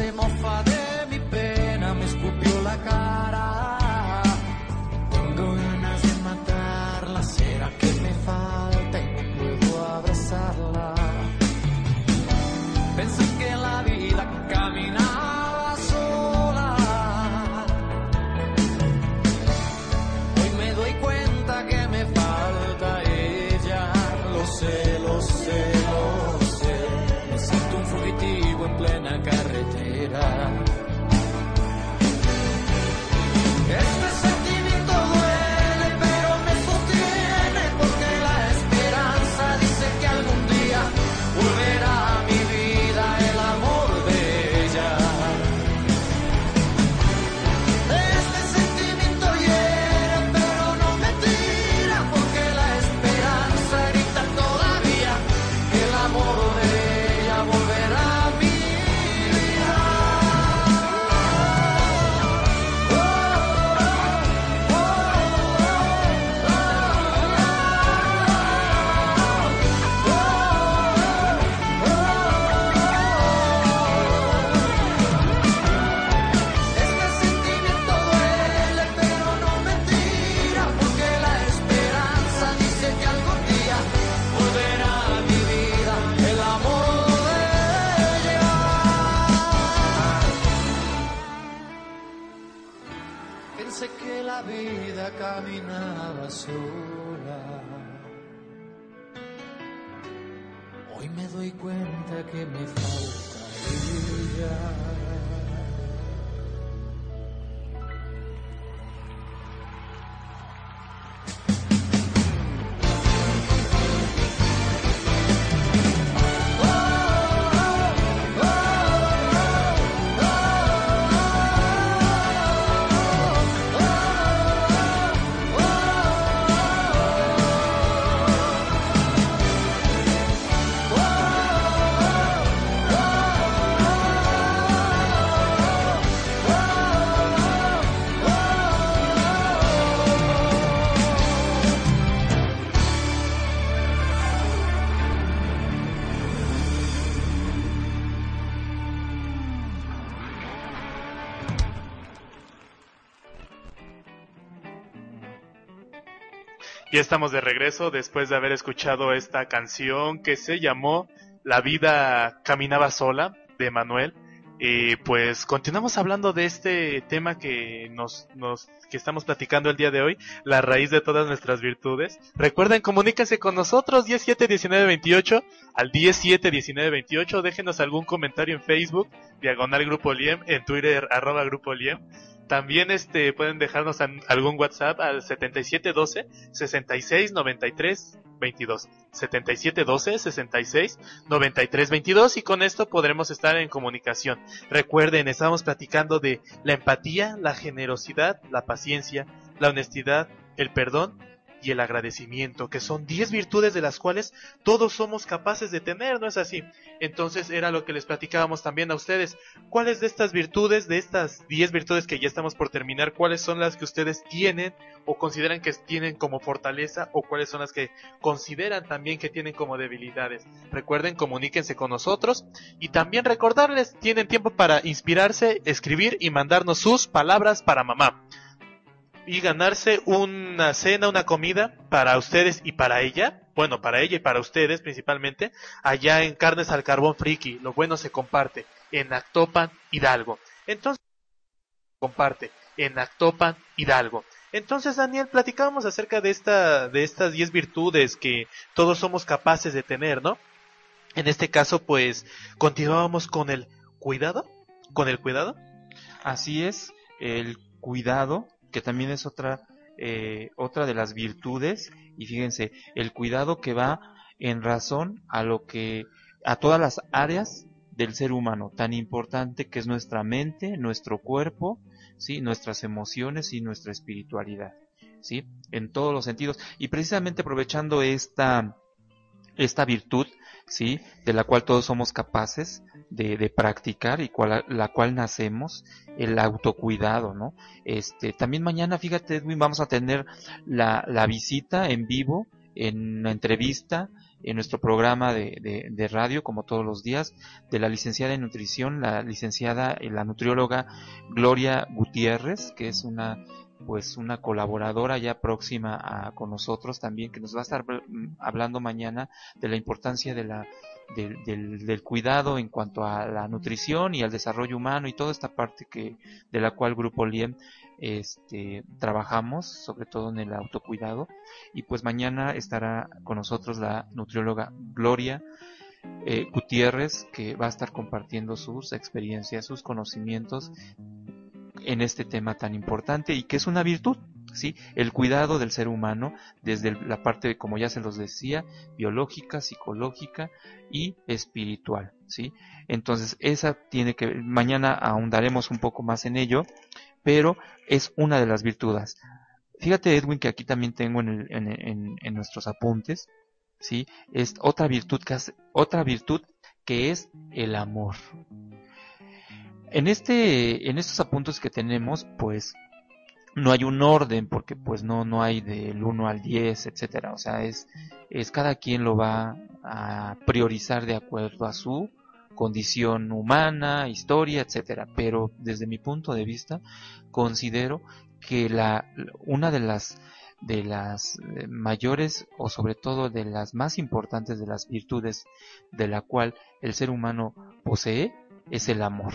Se mofa Estamos de regreso después de haber escuchado esta canción que se llamó La vida caminaba sola de Manuel. Y pues continuamos hablando de este tema que nos, nos que estamos platicando el día de hoy, la raíz de todas nuestras virtudes. Recuerden, comuníquense con nosotros 171928 al 171928, déjenos algún comentario en Facebook, diagonal Grupo Liem, en Twitter arroba Grupo Liem. También este pueden dejarnos algún WhatsApp al 7712 66 93 22. 7712 66 93 22 y con esto podremos estar en comunicación. Recuerden, estamos platicando de la empatía, la generosidad, la paciencia, la honestidad, el perdón y el agradecimiento, que son 10 virtudes de las cuales todos somos capaces de tener, ¿no es así? Entonces era lo que les platicábamos también a ustedes. ¿Cuáles de estas virtudes, de estas 10 virtudes que ya estamos por terminar, cuáles son las que ustedes tienen o consideran que tienen como fortaleza o cuáles son las que consideran también que tienen como debilidades? Recuerden, comuníquense con nosotros y también recordarles, tienen tiempo para inspirarse, escribir y mandarnos sus palabras para mamá y ganarse una cena, una comida para ustedes y para ella, bueno, para ella y para ustedes principalmente, allá en Carnes al Carbón Friki, lo bueno se comparte, en Actopan, Hidalgo. Entonces, comparte, en Actopan, Hidalgo. Entonces, Daniel, platicábamos acerca de esta, de estas 10 virtudes que todos somos capaces de tener, ¿no? En este caso, pues, continuábamos con el cuidado, con el cuidado. Así es, el cuidado que también es otra, eh, otra de las virtudes, y fíjense, el cuidado que va en razón a lo que, a todas las áreas del ser humano, tan importante que es nuestra mente, nuestro cuerpo, ¿sí? nuestras emociones y nuestra espiritualidad, ¿sí? en todos los sentidos. Y precisamente aprovechando esta, esta virtud, ¿sí? de la cual todos somos capaces, de, practicar y cual, la cual nacemos, el autocuidado, ¿no? Este, también mañana, fíjate, Edwin, vamos a tener la, la visita en vivo, en una entrevista, en nuestro programa de, de, de, radio, como todos los días, de la licenciada en nutrición, la licenciada, la nutrióloga Gloria Gutiérrez, que es una pues una colaboradora ya próxima a, con nosotros también que nos va a estar mm, hablando mañana de la importancia de la, del, cuidado en cuanto a la nutrición y al desarrollo humano y toda esta parte que de la cual Grupo Liem este, trabajamos, sobre todo en el autocuidado. Y pues mañana estará con nosotros la nutrióloga Gloria eh, Gutiérrez, que va a estar compartiendo sus experiencias, sus conocimientos en este tema tan importante y que es una virtud, ¿sí? El cuidado del ser humano desde la parte, como ya se los decía, biológica, psicológica y espiritual, ¿sí? Entonces, esa tiene que, mañana ahondaremos un poco más en ello, pero es una de las virtudes. Fíjate, Edwin, que aquí también tengo en, en, en, nuestros apuntes, ¿sí? Es otra virtud que otra virtud que es el amor. En este, en estos apuntes que tenemos, pues no hay un orden porque pues no no hay del 1 al 10, etcétera, o sea, es es cada quien lo va a priorizar de acuerdo a su condición humana, historia, etcétera, pero desde mi punto de vista considero que la una de las de las eh, mayores o sobre todo de las más importantes de las virtudes de la cual el ser humano posee es el amor.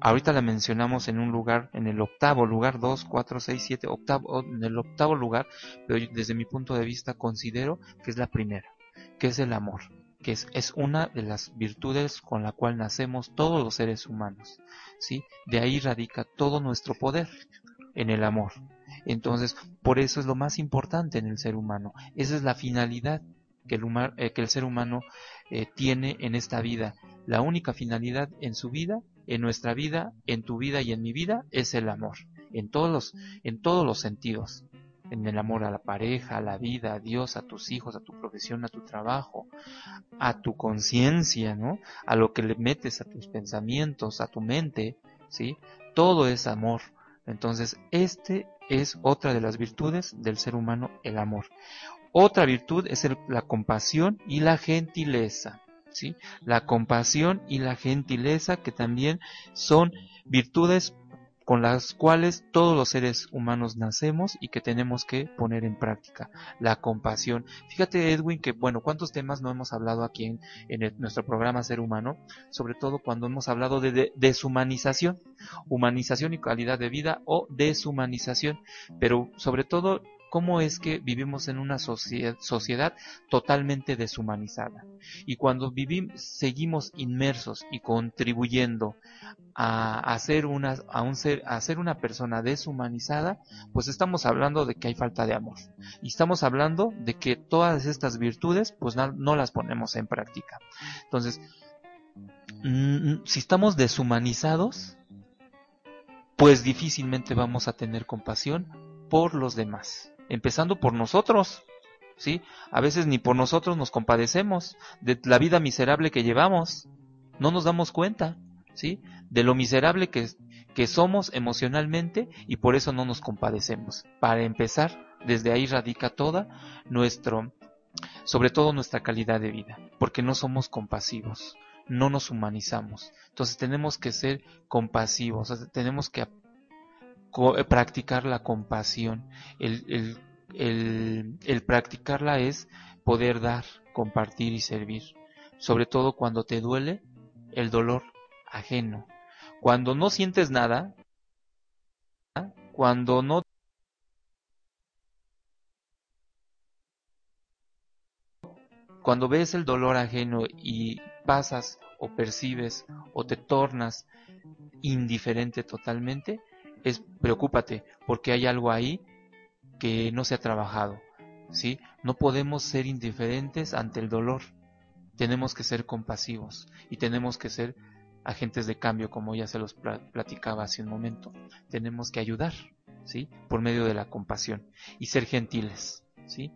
Ahorita la mencionamos en un lugar, en el octavo lugar, 2, 4, 6, 7, octavo, en el octavo lugar, pero desde mi punto de vista considero que es la primera, que es el amor, que es, es una de las virtudes con la cual nacemos todos los seres humanos, ¿sí? De ahí radica todo nuestro poder, en el amor. Entonces, por eso es lo más importante en el ser humano. Esa es la finalidad que el, eh, que el ser humano eh, tiene en esta vida. La única finalidad en su vida, en nuestra vida, en tu vida y en mi vida, es el amor. En todos los, en todos los sentidos. En el amor a la pareja, a la vida, a Dios, a tus hijos, a tu profesión, a tu trabajo, a tu conciencia, ¿no? A lo que le metes a tus pensamientos, a tu mente, ¿sí? Todo es amor. Entonces, este es otra de las virtudes del ser humano, el amor. Otra virtud es la compasión y la gentileza. La compasión y la gentileza que también son virtudes con las cuales todos los seres humanos nacemos y que tenemos que poner en práctica. La compasión. Fíjate, Edwin, que bueno, ¿cuántos temas no hemos hablado aquí en, nuestro programa Ser Humano? Sobre todo cuando hemos hablado de, deshumanización, humanización y calidad de vida o deshumanización, pero sobre todo cómo es que vivimos en una sociedad, totalmente deshumanizada. Y cuando vivimos, seguimos inmersos y contribuyendo a hacer una, a un ser, a ser una persona deshumanizada, pues estamos hablando de que hay falta de amor. Y estamos hablando de que todas estas virtudes, pues no, las ponemos en práctica. Entonces, si estamos deshumanizados, pues difícilmente vamos a tener compasión por los demás empezando por nosotros, ¿sí? A veces ni por nosotros nos compadecemos de la vida miserable que llevamos, no nos damos cuenta, ¿sí? De lo miserable que, que somos emocionalmente y por eso no nos compadecemos. Para empezar, desde ahí radica toda nuestro, sobre todo nuestra calidad de vida, porque no somos compasivos, no nos humanizamos. Entonces tenemos que ser compasivos, tenemos que practicar la compasión. El, el, practicarla es poder dar, compartir y servir. Sobre todo cuando te duele el dolor ajeno. Cuando no sientes nada, cuando no cuando ves el dolor ajeno y pasas o percibes o te tornas indiferente totalmente, es preocúpate porque hay algo ahí que no se ha trabajado, ¿sí? No podemos ser indiferentes ante el dolor. Tenemos que ser compasivos y tenemos que ser agentes de cambio, como ya se los platicaba hace un momento. Tenemos que ayudar, ¿sí? Por medio de la compasión y ser gentiles, ¿sí?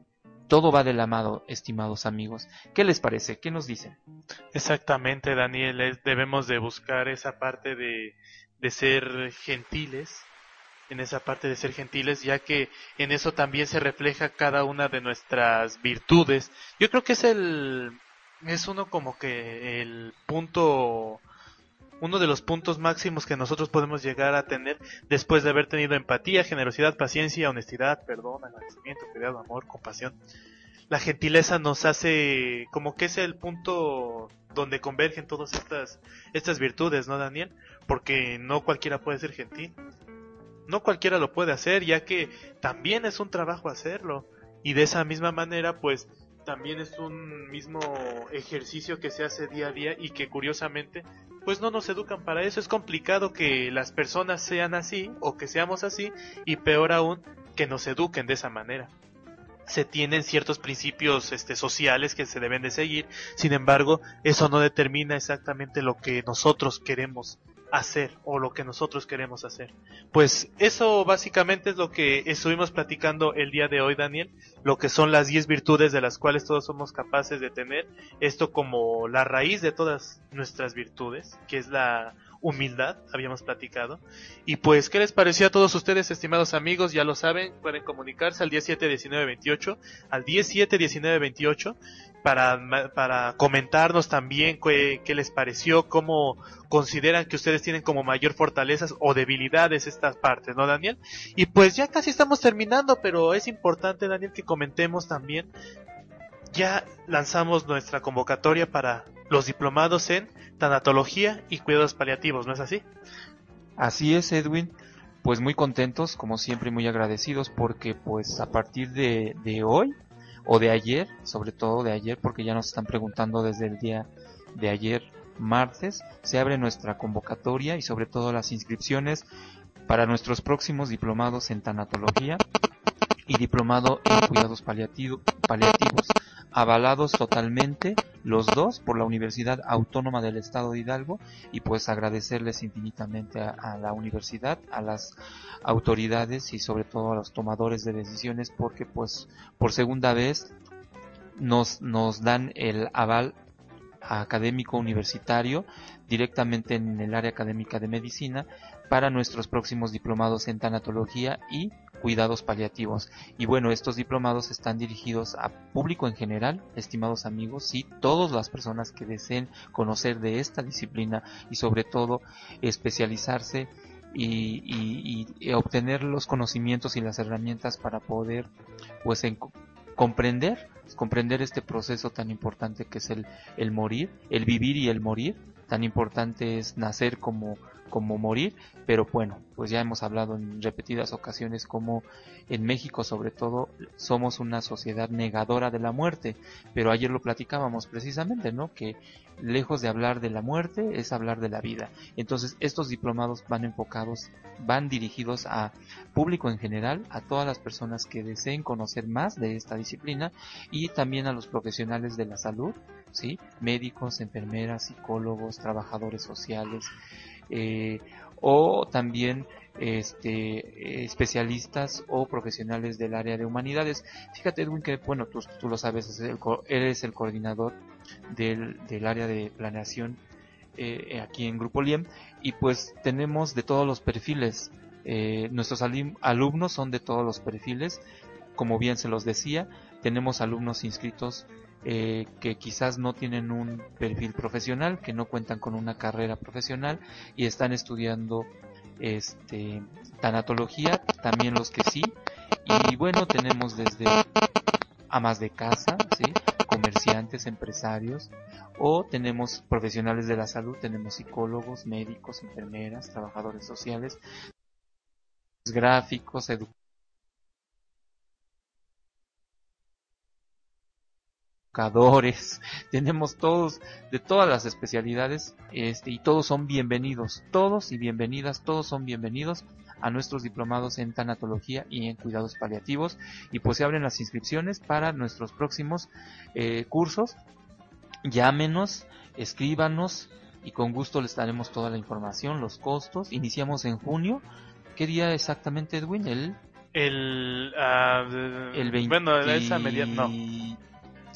Todo va del amado, estimados amigos. ¿Qué les parece? ¿Qué nos dicen? Exactamente, Daniel. debemos de buscar esa parte de, de ser gentiles, en esa parte de ser gentiles, ya que en eso también se refleja cada una de nuestras virtudes. Yo creo que es el, es uno como que el punto, uno de los puntos máximos que nosotros podemos llegar a tener después de haber tenido empatía, generosidad, paciencia, honestidad, perdón, agradecimiento, cuidado, amor, compasión. La gentileza nos hace como que es el punto donde convergen todas estas, estas virtudes, ¿no, Daniel? Porque no cualquiera puede ser gentil. No cualquiera lo puede hacer, ya que también es un trabajo hacerlo. Y de esa misma manera, pues también es un mismo ejercicio que se hace día a día y que curiosamente, pues no nos educan para eso. Es complicado que las personas sean así o que seamos así y peor aún que nos eduquen de esa manera se tienen ciertos principios este, sociales que se deben de seguir, sin embargo, eso no determina exactamente lo que nosotros queremos hacer o lo que nosotros queremos hacer. Pues eso básicamente es lo que estuvimos platicando el día de hoy, Daniel, lo que son las 10 virtudes de las cuales todos somos capaces de tener, esto como la raíz de todas nuestras virtudes, que es la humildad, habíamos platicado. Y pues, ¿qué les pareció a todos ustedes, estimados amigos? Ya lo saben, pueden comunicarse al 171928, al 171928, para, para comentarnos también qué, qué, les pareció, cómo consideran que ustedes tienen como mayor fortalezas o debilidades estas partes, ¿no, Daniel? Y pues ya casi estamos terminando, pero es importante, Daniel, que comentemos también. Ya lanzamos nuestra convocatoria para los diplomados en tanatología y cuidados paliativos, ¿no es así? Así es, Edwin. Pues muy contentos, como siempre, muy agradecidos porque pues a partir de, de hoy o de ayer, sobre todo de ayer, porque ya nos están preguntando desde el día de ayer martes, se abre nuestra convocatoria y sobre todo las inscripciones para nuestros próximos diplomados en tanatología y diplomado en cuidados paliativos, avalados totalmente los dos por la Universidad Autónoma del Estado de Hidalgo y pues agradecerles infinitamente a, la universidad, a las autoridades y sobre todo a los tomadores de decisiones porque pues por segunda vez nos, nos dan el aval académico universitario directamente en el área académica de medicina para nuestros próximos diplomados en tanatología y cuidados paliativos. Y bueno, estos diplomados están dirigidos a público en general, estimados amigos, y todas las personas que deseen conocer de esta disciplina y sobre todo especializarse y, obtener los conocimientos y las herramientas para poder pues comprender comprender este proceso tan importante que es el, el morir, el vivir y el morir, tan importante es nacer como como morir, pero bueno, pues ya hemos hablado en repetidas ocasiones como en México sobre todo somos una sociedad negadora de la muerte, pero ayer lo platicábamos precisamente, ¿no? Que lejos de hablar de la muerte es hablar de la vida. Entonces estos diplomados van enfocados, van dirigidos a público en general, a todas las personas que deseen conocer más de esta disciplina y también a los profesionales de la salud, ¿sí? Médicos, enfermeras, psicólogos, trabajadores sociales, eh, o también este, especialistas o profesionales del área de humanidades. Fíjate Edwin que, bueno, tú, tú lo sabes, eres el coordinador del, del área de planeación eh, aquí en Grupo LIEM y pues tenemos de todos los perfiles. Eh, nuestros alumnos son de todos los perfiles, como bien se los decía, tenemos alumnos inscritos eh, que quizás no tienen un perfil profesional, que no cuentan con una carrera profesional y están estudiando este tanatología, también los que sí. Y bueno, tenemos desde amas de casa, ¿sí? comerciantes, empresarios, o tenemos profesionales de la salud, tenemos psicólogos, médicos, enfermeras, trabajadores sociales, gráficos, educadores tenemos todos de todas las especialidades este, y todos son bienvenidos, todos y bienvenidas, todos son bienvenidos a nuestros diplomados en tanatología y en cuidados paliativos y pues se abren las inscripciones para nuestros próximos eh, cursos. Llámenos, escríbanos y con gusto les daremos toda la información, los costos. Iniciamos en junio. ¿Qué día exactamente, Edwin? El el, uh, el 20... bueno, esa media no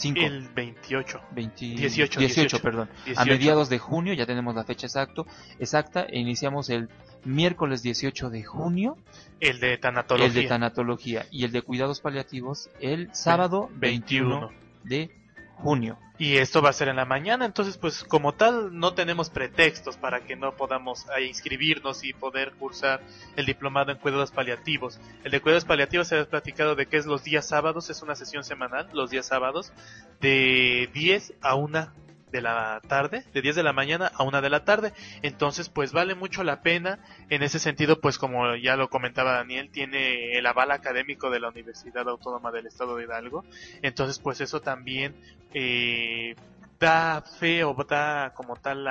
el 28. 18, 18, perdón. A mediados de junio, ya tenemos la fecha exacto, exacta, e iniciamos el miércoles 18 de junio. El de tanatología. El de tanatología. Y el de cuidados paliativos el sábado 21 de junio. Y esto va a ser en la mañana, entonces pues como tal no tenemos pretextos para que no podamos eh, inscribirnos y poder cursar el diplomado en cuidados paliativos. El de cuidados paliativos se ha platicado de que es los días sábados, es una sesión semanal, los días sábados, de 10 a 1 de la tarde, de 10 de la mañana a 1 de la tarde. Entonces, pues vale mucho la pena. En ese sentido, pues como ya lo comentaba Daniel, tiene el aval académico de la Universidad Autónoma del Estado de Hidalgo. Entonces, pues eso también eh, da fe o da como tal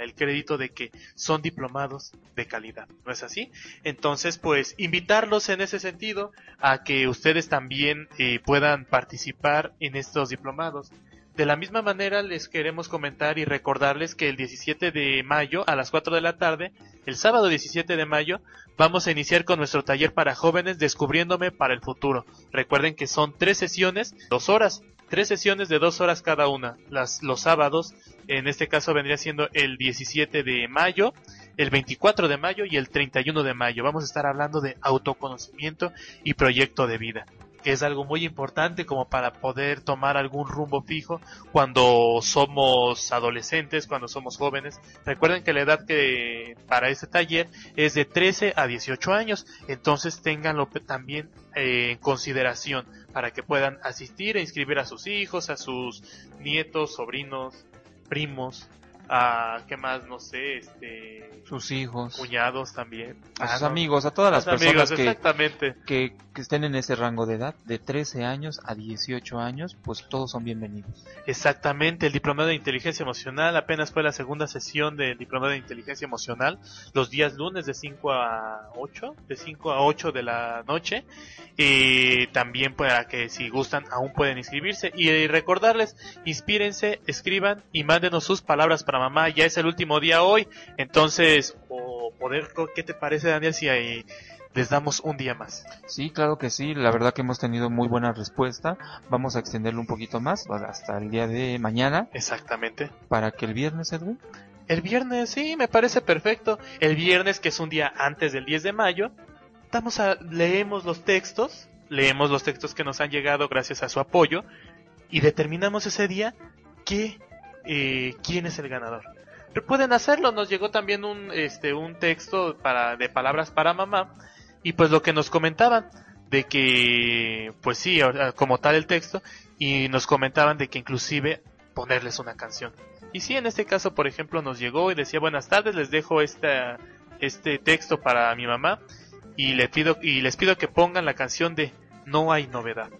el crédito de que son diplomados de calidad, ¿no es así? Entonces, pues invitarlos en ese sentido a que ustedes también eh, puedan participar en estos diplomados. De la misma manera les queremos comentar y recordarles que el 17 de mayo a las 4 de la tarde, el sábado 17 de mayo, vamos a iniciar con nuestro taller para jóvenes Descubriéndome para el futuro. Recuerden que son tres sesiones, dos horas, tres sesiones de dos horas cada una. Las, los sábados, en este caso vendría siendo el 17 de mayo, el 24 de mayo y el 31 de mayo. Vamos a estar hablando de autoconocimiento y proyecto de vida que es algo muy importante como para poder tomar algún rumbo fijo cuando somos adolescentes, cuando somos jóvenes. Recuerden que la edad que para este taller es de 13 a 18 años, entonces ténganlo también eh, en consideración para que puedan asistir e inscribir a sus hijos, a sus nietos, sobrinos, primos, a qué más no sé este sus hijos. cuñados también. A sus amigos a todas las personas que, que, que estén en ese rango de edad de 13 años a 18 años pues todos son bienvenidos. Exactamente el diplomado de inteligencia emocional apenas fue la segunda sesión del diplomado de inteligencia emocional los días lunes de 5 a 8 de 5 a 8 de la noche y también para que si gustan aún pueden inscribirse. Y recordarles inspírense escriban y mándenos sus palabras para mamá, ya es el último día hoy, entonces, o poder, ¿qué te parece Daniel si les damos un día más? Sí, claro que sí, la verdad que hemos tenido muy buena respuesta, vamos a extenderlo un poquito más, hasta el día de mañana. Exactamente. Para que el viernes, Edwin. El viernes, sí, me parece perfecto. El viernes, que es un día antes del 10 de mayo, vamos a, leemos los textos, leemos los textos que nos han llegado gracias a su apoyo, y determinamos ese día qué eh, quién es el ganador. pueden hacerlo, nos llegó también un, este, un texto para, de palabras para mamá y pues lo que nos comentaban de que, pues sí, como tal el texto y nos comentaban de que inclusive ponerles una canción. Y sí, en este caso, por ejemplo, nos llegó y decía buenas tardes, les dejo esta, este texto para mi mamá y le pido y les pido que pongan la canción de No hay novedad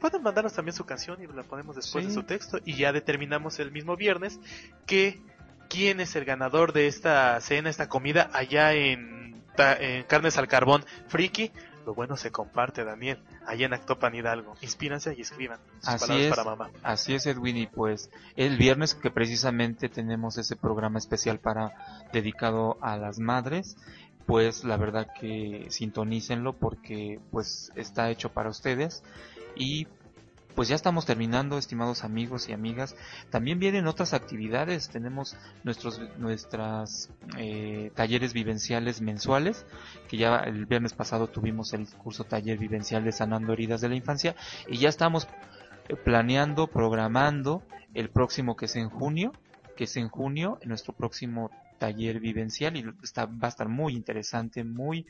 pueden mandarnos también su canción y la ponemos después de su texto y ya determinamos el mismo viernes que quién es el ganador de esta cena, esta comida allá en, Carnes al Carbón Friki. Lo bueno se comparte, Daniel, allá en Actopan Hidalgo. Inspírense y escriban sus así palabras es, para mamá. Así es, Edwin, y pues el viernes que precisamente tenemos ese programa especial para dedicado a las madres, pues la verdad que sintonícenlo porque pues está hecho para ustedes y pues ya estamos terminando, estimados amigos y amigas. También vienen otras actividades. Tenemos nuestros nuestras eh, talleres vivenciales mensuales, que ya el viernes pasado tuvimos el curso taller vivencial de sanando heridas de la infancia y ya estamos planeando, programando el próximo que es en junio, que es en junio, nuestro próximo taller vivencial y está, va a estar muy interesante, muy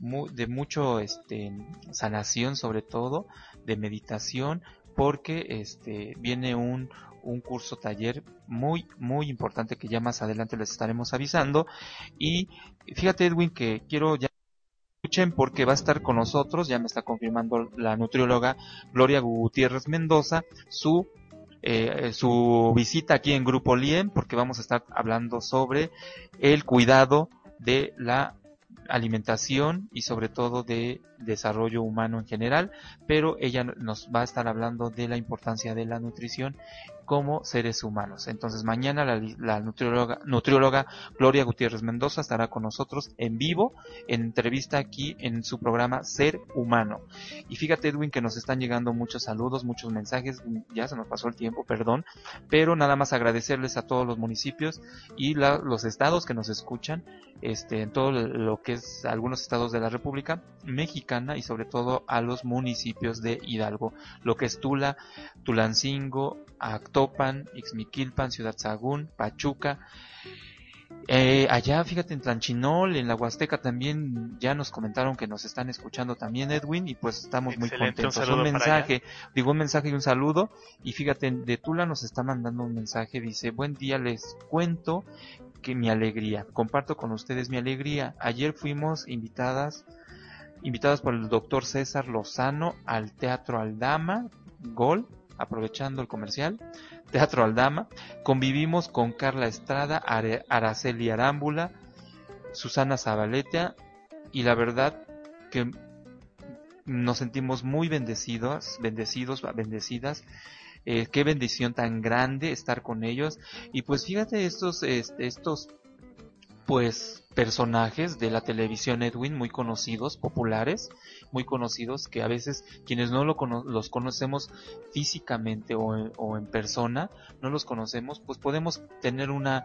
de mucho este sanación sobre todo de meditación porque este viene un, un curso taller muy muy importante que ya más adelante les estaremos avisando. Y fíjate Edwin que quiero ya escuchen porque va a estar con nosotros ya me está confirmando la nutrióloga Gloria Gutiérrez Mendoza su eh, su visita aquí en Grupo Lien porque vamos a estar hablando sobre el cuidado de la alimentación y sobre todo de desarrollo humano en general, pero ella nos va a estar hablando de la importancia de la nutrición como seres humanos. Entonces mañana la, nutrióloga, Gloria Gutiérrez Mendoza estará con nosotros en vivo, en entrevista aquí en su programa Ser Humano. Y fíjate Edwin que nos están llegando muchos saludos, muchos mensajes, ya se nos pasó el tiempo, perdón, pero nada más agradecerles a todos los municipios y los estados que nos escuchan, este, en todo lo que es algunos estados de la República Mexicana y sobre todo a los municipios de Hidalgo, lo que es Tula, Tulancingo, Actopan, Ixmiquilpan, Ciudad Sagún, Pachuca. Eh, allá, fíjate, en Tlanchinol, en la Huasteca también ya nos comentaron que nos están escuchando también, Edwin, y pues estamos muy contentos. Un, mensaje, digo un mensaje y un saludo. Y fíjate, de Tula nos está mandando un mensaje, dice, buen día, les cuento que mi alegría, comparto con ustedes mi alegría. Ayer fuimos invitadas, invitadas por el doctor César Lozano al Teatro Aldama, Gol, aprovechando el comercial, Teatro Aldama, convivimos con Carla Estrada, Araceli Arámbula, Susana Zabaleta y la verdad que nos sentimos muy bendecidos, bendecidos, bendecidas. Eh, qué bendición tan grande estar con ellos. Y pues fíjate estos, estos pues personajes de la televisión Edwin muy conocidos, populares, muy conocidos que a veces quienes no lo los conocemos físicamente o en, persona, no los conocemos, pues podemos tener una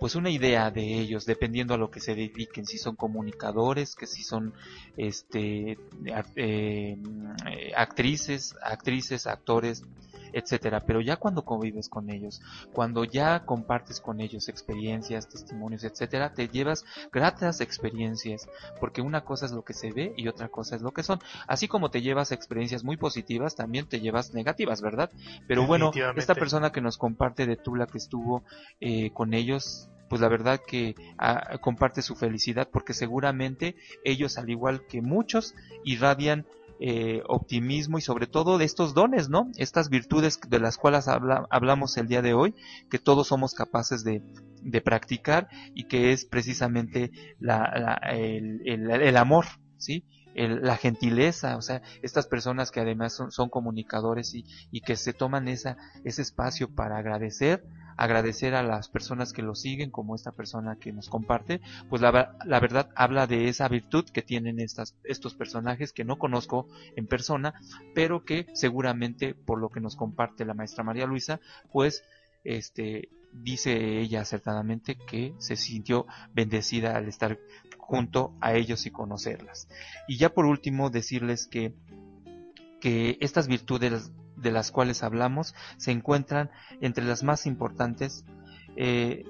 pues una idea de ellos dependiendo a lo que se dediquen, si son comunicadores, que si son este eh, actrices, actrices, actores, etcétera. Pero ya cuando convives con ellos, cuando ya compartes con ellos experiencias, testimonios, etcétera, te llevas gratas experiencias, porque una cosa es lo que se ve y otra cosa es lo que son. Así como te llevas experiencias muy positivas, también te llevas negativas, ¿verdad? Pero bueno, esta persona que nos comparte de Tula que estuvo eh, con ellos, pues la verdad que ah, comparte su felicidad porque seguramente ellos al igual que muchos irradian eh, optimismo y sobre todo de estos dones, ¿no? Estas virtudes de las cuales hablamos el día de hoy, que todos somos capaces de, practicar y que es precisamente la, el, amor, ¿sí? la gentileza, o sea, estas personas que además son, son comunicadores y, y, que se toman esa, ese espacio para agradecer, agradecer a las personas que lo siguen, como esta persona que nos comparte, pues la, la verdad habla de esa virtud que tienen estas, estos personajes que no conozco en persona, pero que seguramente por lo que nos comparte la maestra María Luisa, pues este dice ella acertadamente que se sintió bendecida al estar junto a ellos y conocerlas. Y ya por último decirles que que estas virtudes de las cuales hablamos se encuentran entre las más importantes eh,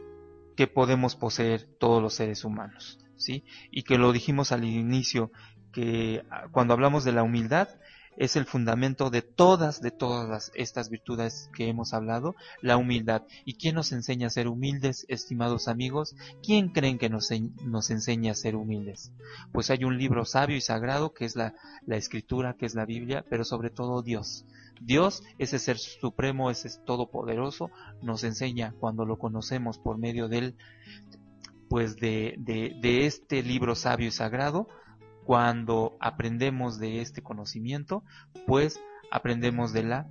que podemos poseer todos los seres humanos, ¿sí? Y que lo dijimos al inicio, que ah, cuando hablamos de la humildad, es el fundamento de todas, de todas estas virtudes que hemos hablado, la humildad. ¿Y quién nos enseña a ser humildes, estimados amigos? ¿Quién creen que nos, nos enseña a ser humildes? Pues hay un libro sabio y sagrado que es la, la escritura, que es la Biblia, pero sobre todo Dios. Dios, ese ser supremo, ese todopoderoso, nos enseña cuando lo conocemos por medio del, pues de, de, de este libro sabio y sagrado, cuando aprendemos de este conocimiento, pues aprendemos de la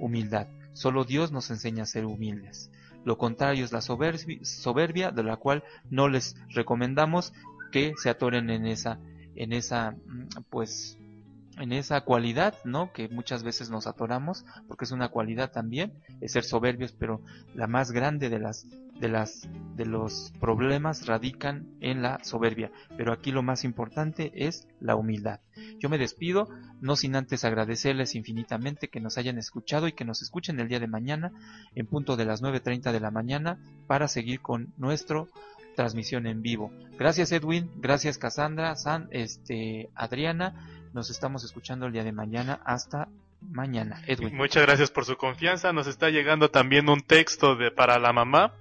humildad. Solo Dios nos enseña a ser humildes. Lo contrario es la soberbia, de la cual no les recomendamos que se atoren en esa, en esa, mm, pues, en esa cualidad, ¿no? Que muchas veces nos atoramos, porque es una cualidad también, es ser soberbios, pero la más grande de las de las de los problemas radican en la soberbia, pero aquí lo más importante es la humildad. Yo me despido, no sin antes agradecerles infinitamente que nos hayan escuchado y que nos escuchen el día de mañana en punto de las 9:30 de la mañana para seguir con nuestro transmisión en vivo. Gracias Edwin, gracias Cassandra, San, este, Adriana, nos estamos escuchando el día de mañana. Hasta mañana. Edwin. Muchas gracias por su confianza. Nos está llegando también un texto de para la mamá.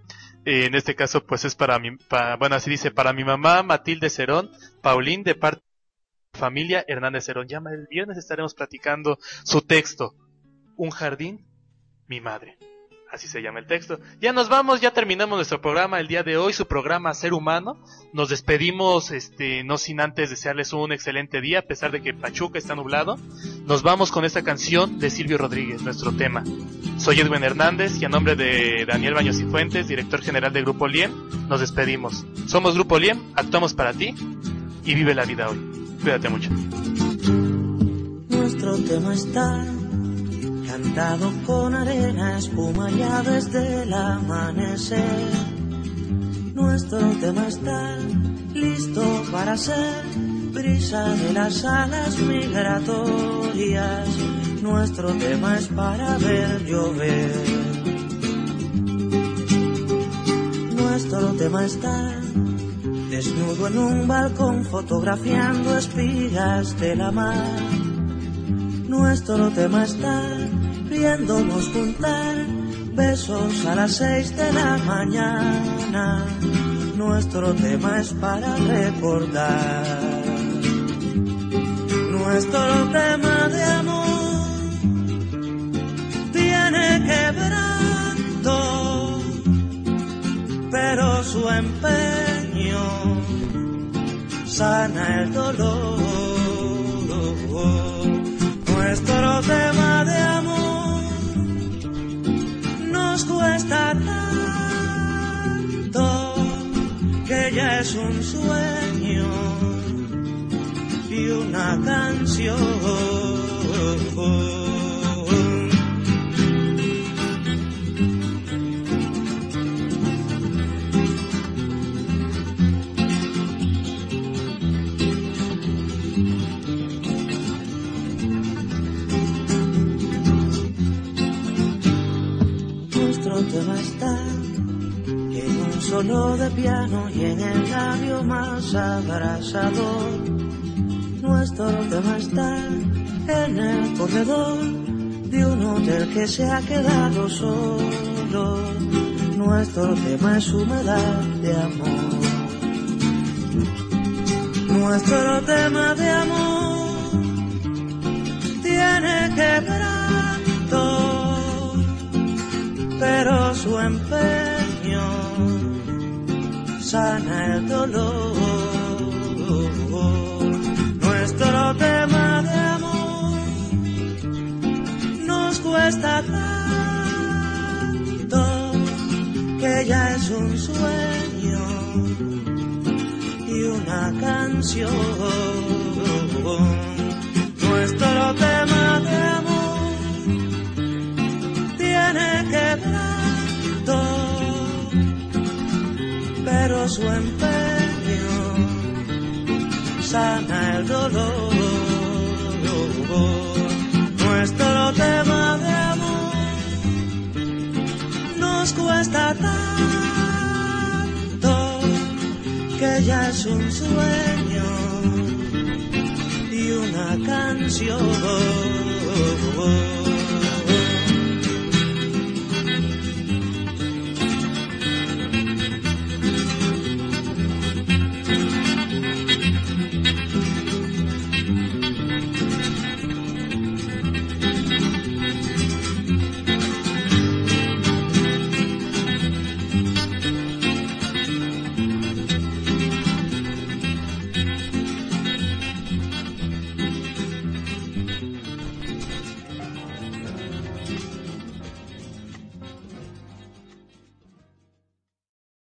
Eh, en este caso, pues es para mi, bueno, así dice, para mi mamá Matilde Cerón, Paulín de parte de familia Hernández Cerón. Ya el viernes estaremos platicando su texto. Un jardín, mi madre así se llama el texto. Ya nos vamos, ya terminamos nuestro programa el día de hoy, su programa Ser Humano. Nos despedimos, este, no sin antes desearles un excelente día, a pesar de que Pachuca está nublado. Nos vamos con esta canción de Silvio Rodríguez, nuestro tema. Soy Edwin Hernández y a nombre de Daniel Baños y Fuentes, director general de Grupo Liem, nos despedimos. Somos Grupo Liem, actuamos para ti y vive la vida hoy. Cuídate mucho. Nuestro tema está cantado con arena, espuma ya desde el amanecer. Nuestro tema está listo para ser brisa de las alas migratorias. Nuestro tema es para ver llover. Nuestro tema está desnudo en un balcón fotografiando espigas de la mar. Nuestro tema está viéndonos juntar, besos a las seis de la mañana. Nuestro tema es para recordar. Nuestro tema de amor tiene quebranto, pero su empeño sana el dolor. Nuestro tema de amor cuesta tanto que ya es un sueño y una canción. Tono de piano y en el labio más abrasador. Nuestro tema está en el corredor de un hotel que se ha quedado solo. Nuestro tema es humedad de amor. Nuestro tema de amor tiene quebranto, pero su empeño sana el dolor. Nuestro tema de amor nos cuesta tanto que ya es un sueño y una canción. Nuestro tema de amor tiene pero su empeño sana el dolor. Nuestro tema de amor nos cuesta tanto que ya es un sueño y una canción.